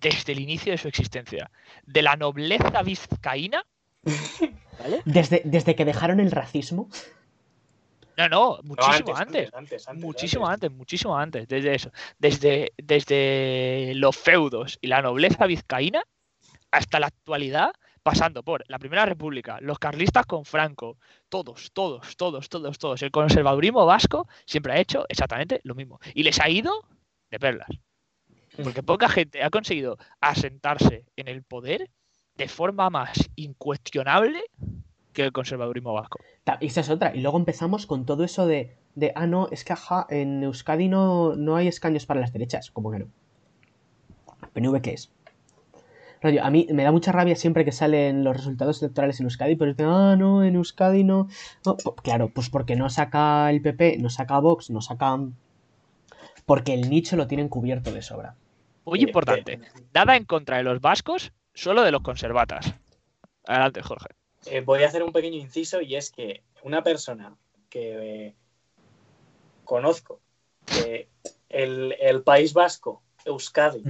desde el inicio de su existencia. De la nobleza vizcaína, ¿vale? Desde, desde que dejaron el racismo, No, no, No, muchísimo antes. antes, antes, Muchísimo antes. antes, muchísimo antes, desde eso. Desde, desde los feudos y la nobleza vizcaína hasta la actualidad, pasando por la Primera República, los carlistas con Franco, todos, todos, todos, todos, todos. El conservadurismo vasco siempre ha hecho exactamente lo mismo. Y les ha ido de perlas. Porque poca gente ha conseguido asentarse en el poder de forma más incuestionable que el conservadurismo vasco. Y esa es otra. Y luego empezamos con todo eso de, de ah, no, es que ajá, en Euskadi no, no hay escaños para las derechas. ¿Cómo que no? ¿PNV qué es? Rollo, a mí me da mucha rabia siempre que salen los resultados electorales en Euskadi, pero dicen, ah, no, en Euskadi no. Claro, pues porque no saca el PP, no saca Vox, no saca. Porque el nicho lo tienen cubierto de sobra. Muy Eh, importante. eh, Nada en contra de los vascos, solo de los conservatas. Adelante, Jorge. eh, voy a hacer un pequeño inciso y es que una persona que eh, conozco que el, el País Vasco, Euskadi,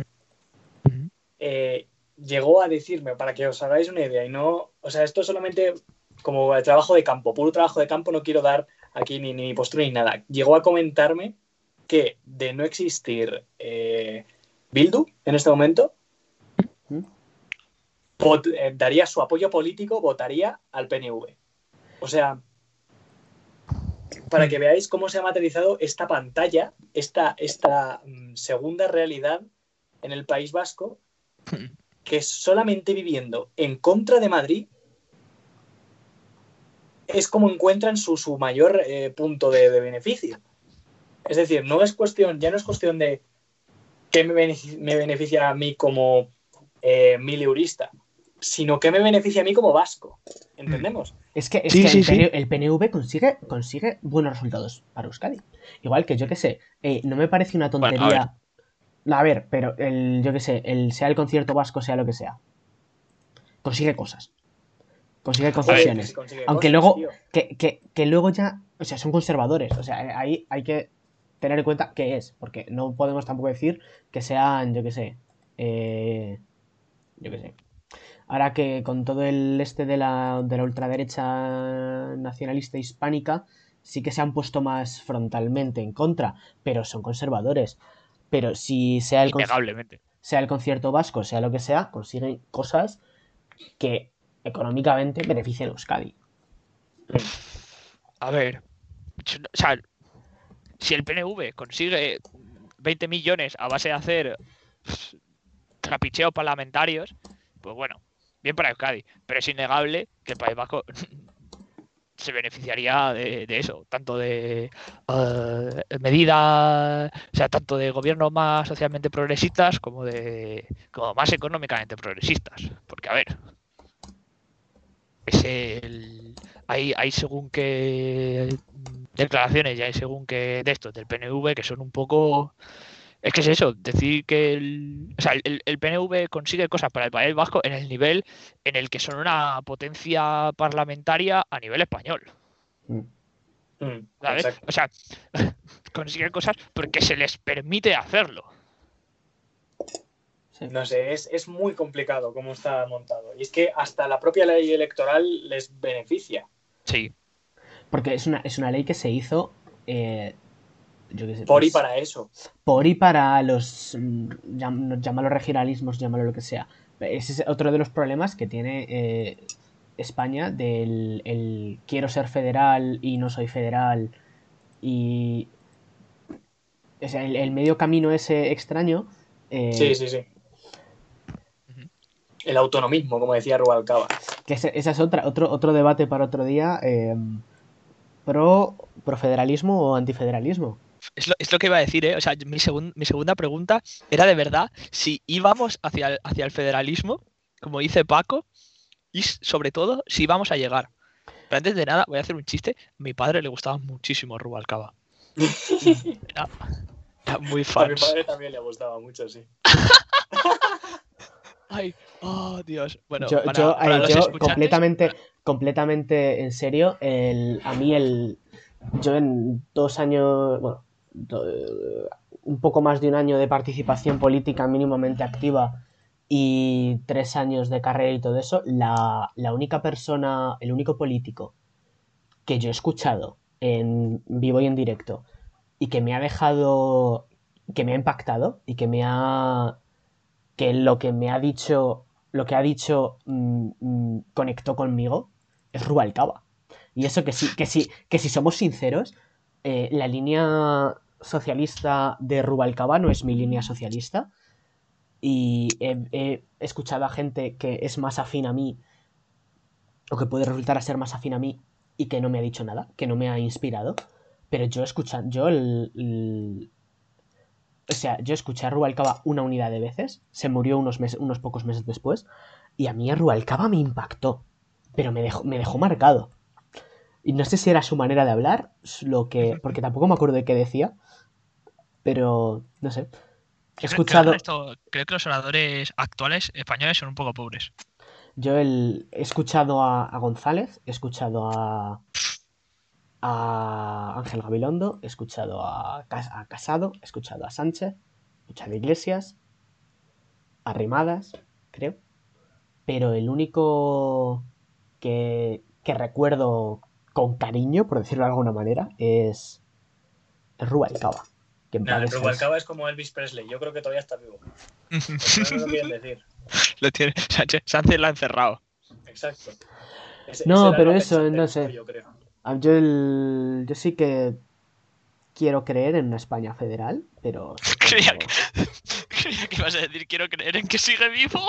eh, llegó a decirme, para que os hagáis una idea, y no, o sea, esto solamente como el trabajo de campo, puro trabajo de campo, no quiero dar aquí ni, ni postura ni nada. Llegó a comentarme que de no existir eh, Bildu en este momento, vot- eh, daría su apoyo político, votaría al PNV. O sea, para que veáis cómo se ha materializado esta pantalla, esta, esta mm, segunda realidad en el País Vasco, que solamente viviendo en contra de Madrid es como encuentran su, su mayor eh, punto de, de beneficio. Es decir, no es cuestión, ya no es cuestión de qué me beneficia, me beneficia a mí como eh, mileurista, sino qué me beneficia a mí como vasco. ¿Entendemos? Es que, es Sí, que sí, el, sí. PNV, el PNV consigue, consigue buenos resultados para Euskadi. Igual que yo que sé, eh, no me parece una Bueno, a ver. pero el, yo que sé, el, sea el concierto vasco, sea lo que sea. Consigue cosas. Consigue concesiones. Sí, consigue Aunque cosas, luego, que, que, que luego ya, o sea, son conservadores. O sea, ahí hay que tener en cuenta qué es, porque no podemos tampoco decir que sean, yo qué sé, eh, yo qué sé. Ahora que con todo el este de la, de la ultraderecha nacionalista hispánica, sí que se han puesto más frontalmente en contra, pero son conservadores. Pero si sea el, sea el concierto vasco, sea lo que sea, consiguen cosas que económicamente benefician a Euskadi. A ver. O sea, si el PNV consigue 20 millones a base de hacer trapicheos parlamentarios, pues bueno, bien para Euskadi. Pero es innegable que el País Vasco se beneficiaría de, eso, tanto de eh, medidas, o sea, tanto de gobiernos más socialmente progresistas como de como más económicamente progresistas. Porque, a ver, es el... Hay, hay según qué declaraciones y hay según qué de estos del PNV que son un poco... Es que es eso, decir que el, o sea, el, el PNV consigue cosas para el País Vasco en el nivel en el que son una potencia parlamentaria a nivel español. Mm. Mm, ¿sabes? exacto. O sea, consiguen cosas porque se les permite hacerlo. Sí. No sé, es, es muy complicado cómo está montado. Y es que hasta la propia ley electoral les beneficia. Sí, Porque es una, es una ley que se hizo. eh, yo qué sé, Por y pues, para eso. por y para los. mm, llam- Llámalo regionalismos, llámalo lo que sea. Ese es otro de los problemas que tiene eh, España del el quiero ser federal y no soy federal. Y. O sea, el, el medio camino ese extraño. eh, Sí, sí, sí. El autonomismo, como decía Rubalcaba. Que ese, ese es otra, otro, otro debate para otro día. eh, pro, pro federalismo o antifederalismo. Es lo, es lo que iba a decir, ¿eh? O sea, mi, segun- mi segunda pregunta era de verdad si íbamos hacia el, hacia el federalismo, como dice Paco, y sobre todo si íbamos a llegar. Pero antes de nada, voy a hacer un chiste. A mi padre le gustaba muchísimo Rubalcaba. Era, era muy A mi fan. padre también le gustaba mucho, sí. Ay, oh, Dios. Bueno, yo, para, yo, para eh, los yo escuchantes, completamente, completamente en serio, el, a mí el, yo en dos años, bueno, un poco más de un año de participación política mínimamente activa y tres años de carrera y todo eso, la, la única persona, el único político que yo he escuchado en vivo y en directo y que me ha dejado, que me ha impactado y que me ha, que lo que me ha dicho, lo que ha dicho mm, mm, conectó conmigo es Rubalcaba. Y eso que sí, que sí, que si somos sinceros, eh, la línea socialista de Rubalcaba no es mi línea socialista. Y he, escuchado a gente que es más afín a mí, o que puede resultar a ser más afín a mí, y que no me ha dicho nada, que no me ha inspirado. Pero yo escuchando, yo el- o sea, yo escuché a Rubalcaba una unidad de veces, se murió unos, unos pocos meses después, y a mí a Rubalcaba me impactó, pero me dejó, me dejó marcado. Y no sé si era su manera de hablar, lo que, porque tampoco me acuerdo de qué decía, pero no sé. He Creo- creo que escuchado, esto- creo que los oradores actuales españoles son un poco pobres. yo el, he escuchado a, a González, he escuchado a, a Ángel Gabilondo, he escuchado a, a Casado, he escuchado a Sánchez, he escuchado a Iglesias, a Rimadas, creo. Pero el único que, que recuerdo con cariño, por decirlo de alguna manera, es, Rubalcaba. Que en Nah. Rubalcaba es como Elvis Presley. Yo creo que todavía está vivo. No lo quieren decir. Lo tiene, Sánchez, Sánchez lo ha encerrado. Exacto. Ese- No, ese pero eso, no sé. Yo creo. Yo, el- yo sí que quiero creer en una España federal, pero... Creía que, creía que ibas a decir quiero creer en que sigue vivo.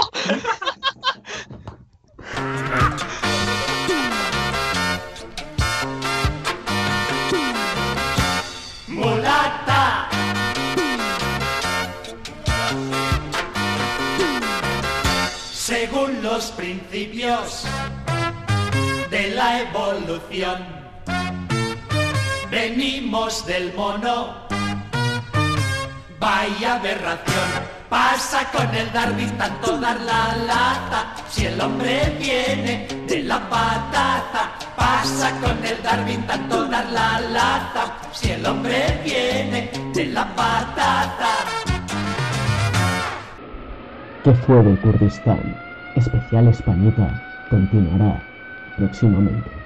Los principios de la evolución, venimos del mono. Vaya aberración. Pasa con el Darwin tanto dar la lata. Si el hombre viene de la patata. Pasa con el Darwin tanto dar la lata. Si el hombre viene de la patata. ¿Qué fue de Kurdistán? Especial Españita continuará próximamente.